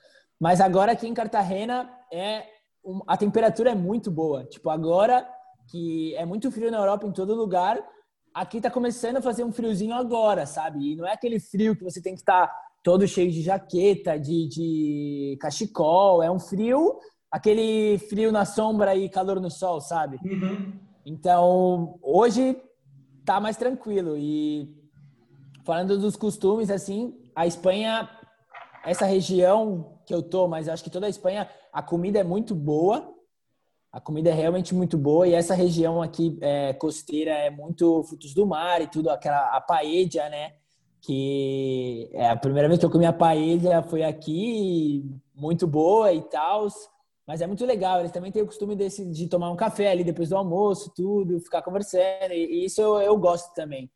Mas agora aqui em Cartagena, é, a temperatura é muito boa. Tipo, agora que é muito frio na Europa em todo lugar, aqui tá começando a fazer um friozinho agora, sabe? E não é aquele frio que você tem que estar tá todo cheio de jaqueta, de, de cachecol. É um frio, aquele frio na sombra e calor no sol, sabe? Uhum. Então, hoje tá mais tranquilo. E falando dos costumes, assim, a Espanha essa região que eu tô, mas acho que toda a Espanha, a comida é muito boa. A comida é realmente muito boa e essa região aqui é, costeira é muito frutos do mar e tudo, aquela a paella, né? Que é a primeira vez que eu comi a paella foi aqui, muito boa e tal. Mas é muito legal, eles também têm o costume desse, de tomar um café ali depois do almoço, tudo, ficar conversando, e isso eu, eu gosto também.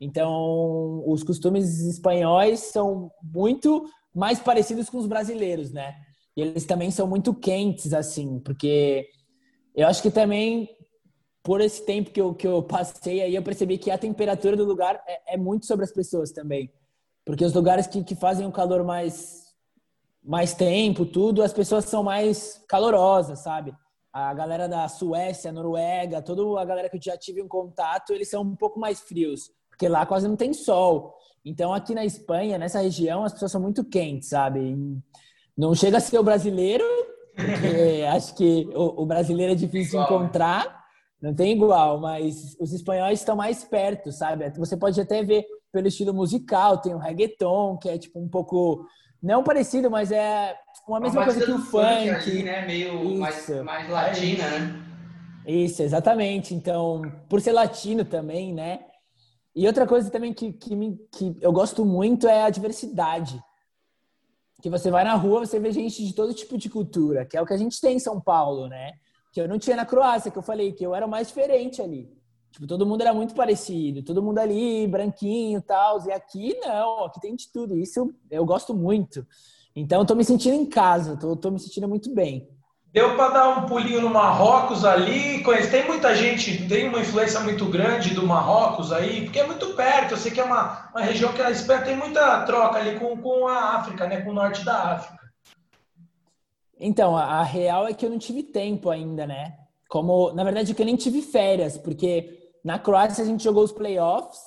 Então, os costumes espanhóis são muito mais parecidos com os brasileiros, né? E eles também são muito quentes, assim, porque eu acho que também, por esse tempo que eu, que eu passei aí, eu percebi que a temperatura do lugar é, é muito sobre as pessoas também. Porque os lugares que, que fazem um calor mais mais tempo, tudo, as pessoas são mais calorosas, sabe? A galera da Suécia, Noruega, toda a galera que eu já tive um contato, eles são um pouco mais frios, porque lá quase não tem sol. Então, aqui na Espanha, nessa região, as pessoas são muito quentes, sabe? Não chega a ser o brasileiro, porque acho que o, brasileiro é difícil de encontrar, não tem igual, mas os espanhóis estão mais perto, sabe? Você pode até ver pelo estilo musical, tem o reggaeton, que é tipo um pouco não parecido, mas é uma mesma coisa que o funk. Ali, né? Meio mais, mais latina, é né? Isso, exatamente. Então, por ser latino também, né? E outra coisa também que, que, me, que eu gosto muito é a diversidade. Que você vai na rua, você vê gente de todo tipo de cultura, que é o que a gente tem em São Paulo, né? Que eu não tinha na Croácia, que eu falei que eu era mais diferente ali. Tipo, todo mundo era muito parecido, todo mundo ali, branquinho e tal. E aqui não, aqui tem de tudo. Isso eu gosto muito. Então, estou me sentindo em casa, estou me sentindo muito bem. Deu para dar um pulinho no Marrocos ali? Conhece, tem muita gente, tem uma influência muito grande do Marrocos aí, porque é muito perto. Eu sei que é uma, uma região que a Espanha tem muita troca ali com, com a África, né? com o norte da África. Então, a, a real é que eu não tive tempo ainda, né? Como, na verdade, que eu nem tive férias, porque na Croácia a gente jogou os playoffs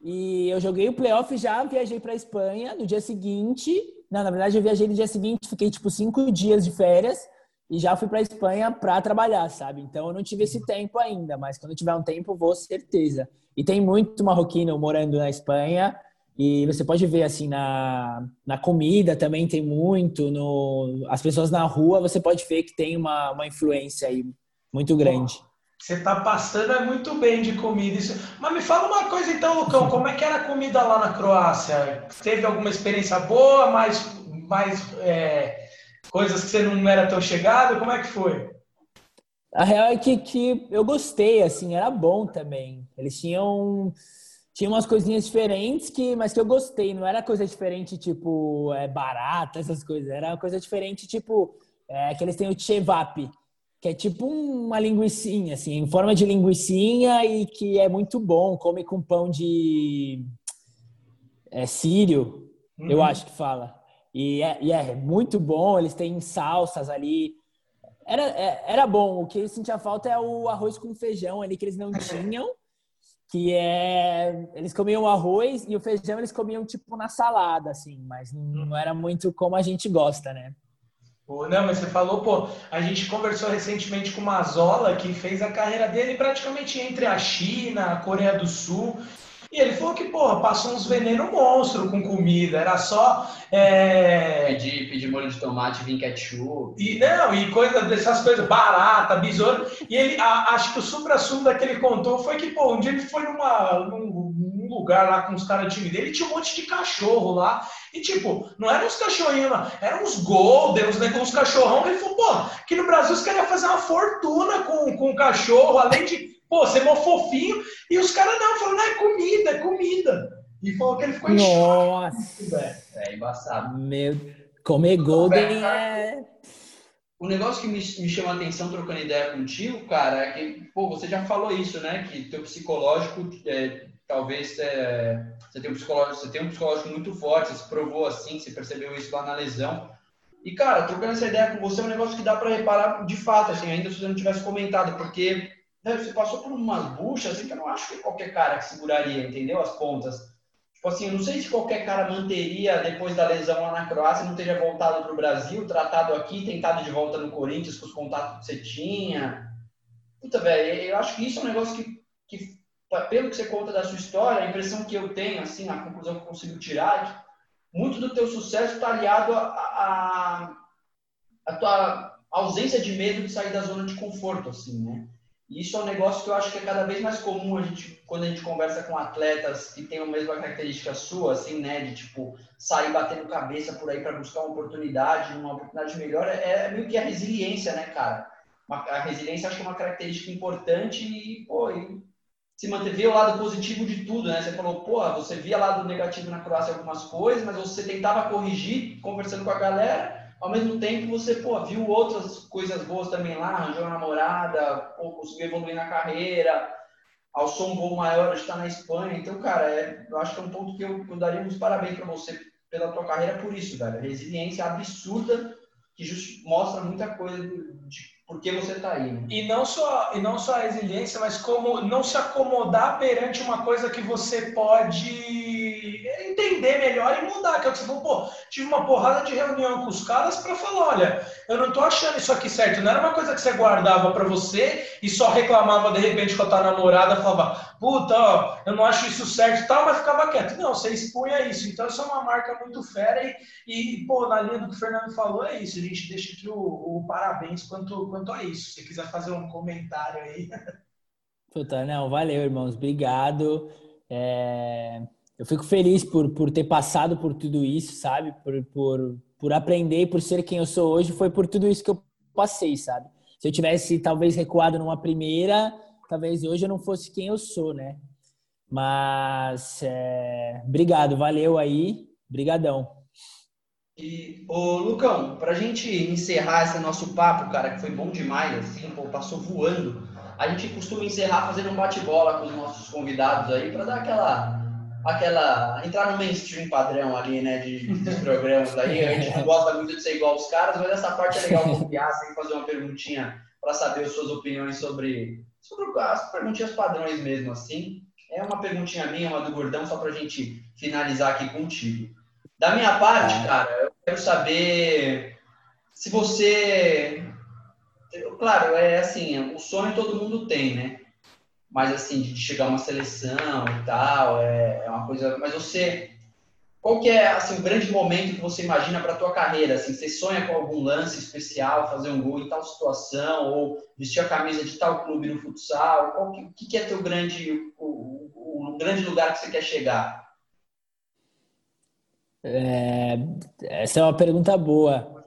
e eu joguei o playoff já viajei para Espanha no dia seguinte. Não, na verdade eu viajei no dia seguinte, fiquei tipo cinco dias de férias e já fui para Espanha para trabalhar, sabe? Então eu não tive esse tempo ainda, mas quando tiver um tempo vou certeza. E tem muito marroquino morando na Espanha e você pode ver assim na, na comida também tem muito, no as pessoas na rua você pode ver que tem uma, uma influência aí muito grande. Você está passando é muito bem de comida. Isso... Mas me fala uma coisa então, Lucão, como é que era a comida lá na Croácia? Teve alguma experiência boa, mais, mais é, coisas que você não era tão chegado? Como é que foi? A real é que, que eu gostei, assim, era bom também. Eles tinham tinha umas coisinhas diferentes que mas que eu gostei não era coisa diferente tipo é barata essas coisas era coisa diferente tipo é, que eles têm o chevap que é tipo uma linguiçinha, assim, em forma de linguiçinha e que é muito bom, come com pão de é, sírio, uhum. eu acho que fala. E é, e é, muito bom, eles têm salsas ali. Era, é, era bom, o que eu sentia falta é o arroz com feijão ali que eles não tinham, que é... Eles comiam arroz e o feijão eles comiam tipo na salada, assim, mas não era muito como a gente gosta, né? Não, mas você falou, pô, a gente conversou recentemente com o Mazola, que fez a carreira dele praticamente entre a China, a Coreia do Sul. E ele falou que, porra, passou uns veneno monstro com comida. Era só. É... Pedir, pedir molho de tomate, vir ketchup. E, não, e coisa dessas coisas, barata, besouro. E ele, a, acho que o supra-sumo daquele contou foi que, pô, um dia ele foi numa, num, num lugar lá com os caras do time dele tinha um monte de cachorro lá. E, tipo, não eram uns cachorrinhos, não. Eram uns golden, uns, né, uns cachorrão. Ele falou, pô, aqui no Brasil os caras iam fazer uma fortuna com, com cachorro, além de Pô, você é mó fofinho. E os caras não, falaram, não, é comida, é comida. E falou que ele ficou Nossa. velho. É embaçado. Meu, comer Golden é... O negócio que me, me chama a atenção trocando ideia contigo, cara, é que, pô, você já falou isso, né? Que teu psicológico, é, talvez é, você, tem um psicológico, você tem um psicológico muito forte, você se provou assim, você percebeu isso lá na lesão. E, cara, trocando essa ideia com você é um negócio que dá para reparar de fato, assim, ainda se você não tivesse comentado, porque você passou por umas buchas assim, que eu não acho que qualquer cara que seguraria, entendeu? As pontas. Tipo assim, eu não sei se qualquer cara manteria depois da lesão lá na Croácia, não teria voltado para o Brasil, tratado aqui, tentado de volta no Corinthians com os contatos que você tinha. Puta, velho, eu acho que isso é um negócio que, que, pelo que você conta da sua história, a impressão que eu tenho, assim, a conclusão que eu consigo tirar é que muito do teu sucesso está aliado a, a, a, tua ausência de medo de sair da zona de conforto, assim, né? E isso é um negócio que eu acho que é cada vez mais comum a gente, quando a gente conversa com atletas que têm a mesma característica sua, assim, né? De, tipo, sair batendo cabeça por aí para buscar uma oportunidade, uma oportunidade melhor. É, é meio que a resiliência, né, cara? A resiliência acho que é uma característica importante e, pô, e se manter, o lado positivo de tudo, né? Você falou, pô, você via lado negativo na Croácia algumas coisas, mas você tentava corrigir, conversando com a galera, ao mesmo tempo você, pô, viu outras coisas boas também lá, arranjou uma namorada, pô, conseguiu evoluir na carreira, alçou um gol maior, está na Espanha. Então, cara, é, eu acho que é um ponto que eu, eu daria uns parabéns para você pela tua carreira por isso, velho. Resiliência absurda que just, mostra muita coisa de porque você está aí. Né? E não só e não só a resiliência, mas como não se acomodar perante uma coisa que você pode entender melhor e mudar. Que o que você falou, pô, tive uma porrada de reunião com os caras para falar, olha, eu não tô achando isso aqui certo. Não era uma coisa que você guardava para você e só reclamava de repente com a tua namorada, falava, puta, ó, eu não acho isso certo tal, mas ficava quieto. Não, você expunha isso. Então isso é uma marca muito fera e, e pô, na linha do que o Fernando falou, é isso. A gente deixa aqui o, o parabéns quanto, quanto a isso. Se quiser fazer um comentário aí. Puta, não, valeu, irmãos. Obrigado. É eu fico feliz por, por ter passado por tudo isso, sabe? Por, por, por aprender e por ser quem eu sou hoje, foi por tudo isso que eu passei, sabe? Se eu tivesse talvez recuado numa primeira, talvez hoje eu não fosse quem eu sou, né? Mas é, obrigado, valeu aí, brigadão. E, ô Lucão, pra gente encerrar esse nosso papo, cara, que foi bom demais, assim, pô, passou voando. A gente costuma encerrar fazendo um bate-bola com os nossos convidados aí, para dar aquela aquela. entrar no mainstream padrão ali, né, de, dos programas aí. A gente não gosta muito de ser igual aos caras, mas essa parte é legal confiar, sem fazer uma perguntinha para saber as suas opiniões sobre, sobre as perguntinhas padrões mesmo, assim. É uma perguntinha minha, uma do Gordão, só para a gente finalizar aqui contigo. Da minha parte, é. cara, eu quero saber se você. Claro, é assim, o sonho todo mundo tem, né? Mais assim, de chegar uma seleção e tal, é, é uma coisa. Mas você, qual que é assim, o grande momento que você imagina para a tua carreira? Assim, você sonha com algum lance especial, fazer um gol em tal situação, ou vestir a camisa de tal clube no futsal? Qual que, que é teu grande, o, o, o grande lugar que você quer chegar? É, essa é uma pergunta boa.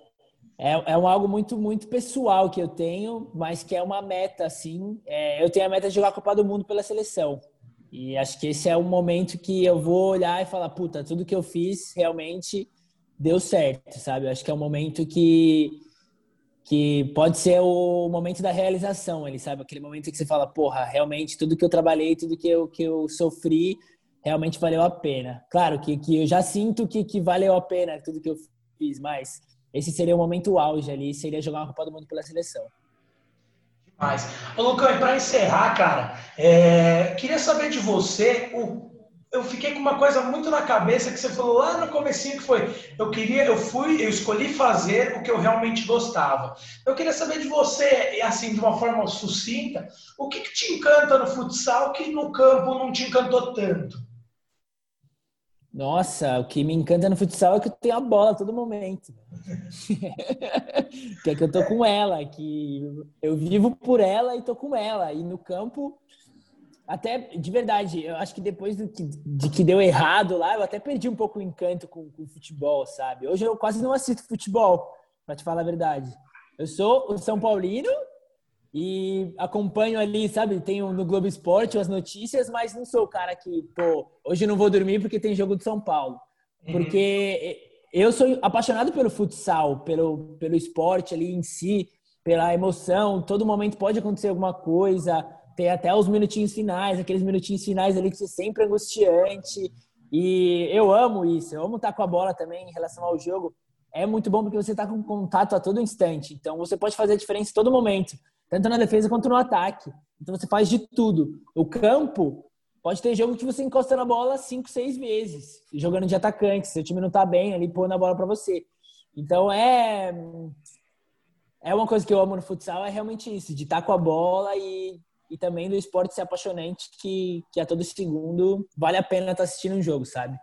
É, é um algo muito, muito pessoal que eu tenho, mas que é uma meta, assim. É, eu tenho a meta de jogar a Copa do Mundo pela seleção. E acho que esse é o momento que eu vou olhar e falar, puta, tudo que eu fiz realmente deu certo, sabe? Eu acho que é um momento que que pode ser o momento da realização, ele sabe aquele momento que você fala, porra, realmente tudo que eu trabalhei, tudo que eu que eu sofri, realmente valeu a pena. Claro que, que eu já sinto que, que valeu a pena tudo que eu fiz, mas esse seria o momento auge ali, seria jogar uma Copa do Mundo pela seleção. Demais. Ô, Lucão, e para encerrar, cara, é... queria saber de você, o... eu fiquei com uma coisa muito na cabeça que você falou lá no comecinho que foi, eu queria, eu fui, eu escolhi fazer o que eu realmente gostava. Eu queria saber de você, assim, de uma forma sucinta, o que, que te encanta no futsal que no campo não te encantou tanto? Nossa, o que me encanta no futsal é que eu tenho a bola a todo momento. que é que eu tô com ela, que eu vivo por ela e tô com ela. E no campo, até de verdade, eu acho que depois do que, de que deu errado lá, eu até perdi um pouco o encanto com, o futebol, sabe? Hoje eu quase não assisto futebol, para te falar a verdade. Eu sou o São Paulino e acompanho ali, sabe, tenho no Globo Esporte as notícias, mas não sou o cara que, pô, hoje não vou dormir porque tem jogo de São Paulo. Uhum. Porque eu sou apaixonado pelo futsal, pelo, pelo esporte ali em si, pela emoção, todo momento pode acontecer alguma coisa, tem até os minutinhos finais, aqueles minutinhos finais ali que você sempre angustiante. E eu amo isso, eu amo estar com a bola também em relação ao jogo. É muito bom porque você está com contato a todo instante. Então você pode fazer a diferença em todo momento tanto na defesa quanto no ataque. Então você faz de tudo. O campo pode ter jogo que você encosta na bola cinco, seis vezes, jogando de atacante. Se o time não tá bem, ali pôr na bola para você. Então é é uma coisa que eu amo no futsal é realmente isso, de estar tá com a bola e, e também do esporte ser apaixonante que, que a todo segundo vale a pena estar tá assistindo um jogo, sabe?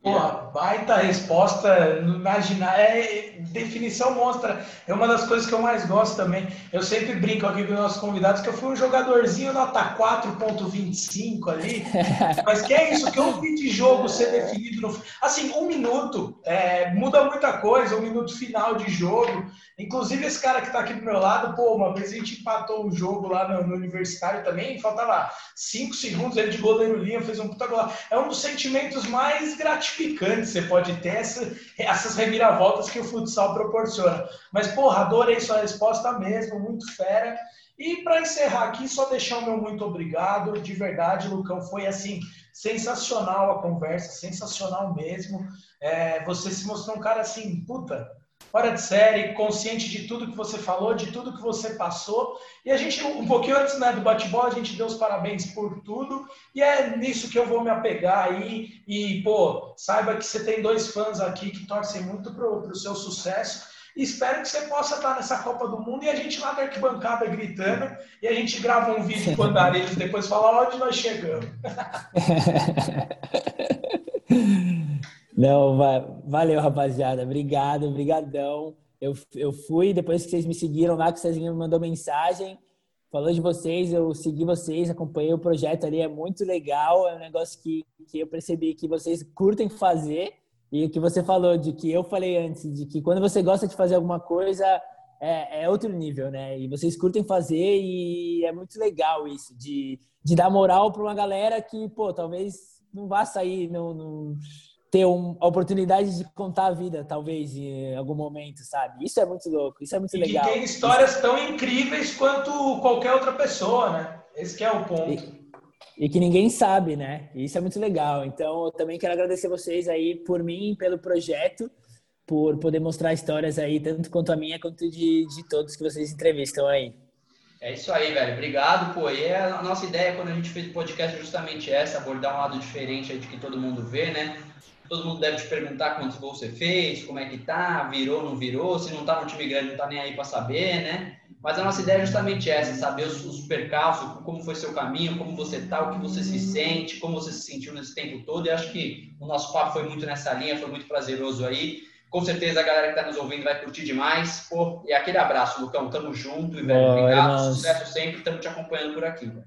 Porra, baita resposta, imaginar, é definição mostra, é uma das coisas que eu mais gosto também. Eu sempre brinco aqui com os nossos convidados que eu fui um jogadorzinho nota 4.25 ali, mas que é isso, que eu vi de jogo ser definido no... Assim, um minuto, é, muda muita coisa, um minuto final de jogo, inclusive esse cara que tá aqui do meu lado, pô, uma vez a gente empatou um jogo lá no, no Universitário também, faltava 5 segundos, ele de goleiro linha, fez um puta gol. É um dos sentimentos mais gratificantes gratificante você pode ter essa, essas reviravoltas que o futsal proporciona. Mas, porra, adorei sua resposta mesmo, muito fera. E para encerrar aqui, só deixar o meu muito obrigado. De verdade, Lucão, foi assim, sensacional a conversa, sensacional mesmo. É, você se mostrou um cara assim, puta, fora de série, consciente de tudo que você falou, de tudo que você passou. E a gente, um pouquinho antes né, do bate-bola, a gente deu os parabéns por tudo. E é nisso que eu vou me apegar aí. E, pô, saiba que você tem dois fãs aqui que torcem muito pro, pro seu sucesso. E espero que você possa estar nessa Copa do Mundo e a gente lá na arquibancada gritando e a gente grava um vídeo com andarilhos depois fala onde nós chegamos. Não, valeu, rapaziada. Obrigado, obrigadão. Eu, eu fui, depois que vocês me seguiram lá, que vocês me mandou mensagem, falou de vocês, eu segui vocês, acompanhei o projeto ali, é muito legal, é um negócio que, que eu percebi que vocês curtem fazer e o que você falou de que eu falei antes, de que quando você gosta de fazer alguma coisa, é, é outro nível, né? E vocês curtem fazer e é muito legal isso, de, de dar moral para uma galera que, pô, talvez não vá sair no, no ter um, a oportunidade de contar a vida, talvez, em algum momento, sabe? Isso é muito louco, isso é muito e legal. E tem histórias isso... tão incríveis quanto qualquer outra pessoa, né? Esse é o ponto. E, e, que ninguém sabe, né? Isso é muito legal. Então, eu também quero agradecer vocês aí por mim, pelo projeto, por poder mostrar histórias aí, tanto quanto a minha, quanto de, de todos que vocês entrevistam aí. É isso aí, velho. Obrigado, pô. E é a nossa ideia quando a gente fez o podcast é justamente essa, abordar um lado diferente aí de que todo mundo vê, né? Todo mundo deve te perguntar quantos gols você fez, como é que tá, virou, não virou, se não tá no time grande, não tá nem aí para saber, né? Mas a nossa ideia é justamente essa, saber os, os percalços, como foi seu caminho, como você tá, o que você se sente, como você se sentiu nesse tempo todo. E acho que o nosso papo foi muito nessa linha, foi muito prazeroso aí. Com certeza a galera que está nos ouvindo vai curtir demais. Pô, e aquele abraço, Lucão. Tamo junto e, velho, obrigado. Sucesso sempre. Estamos te acompanhando por aqui, velho.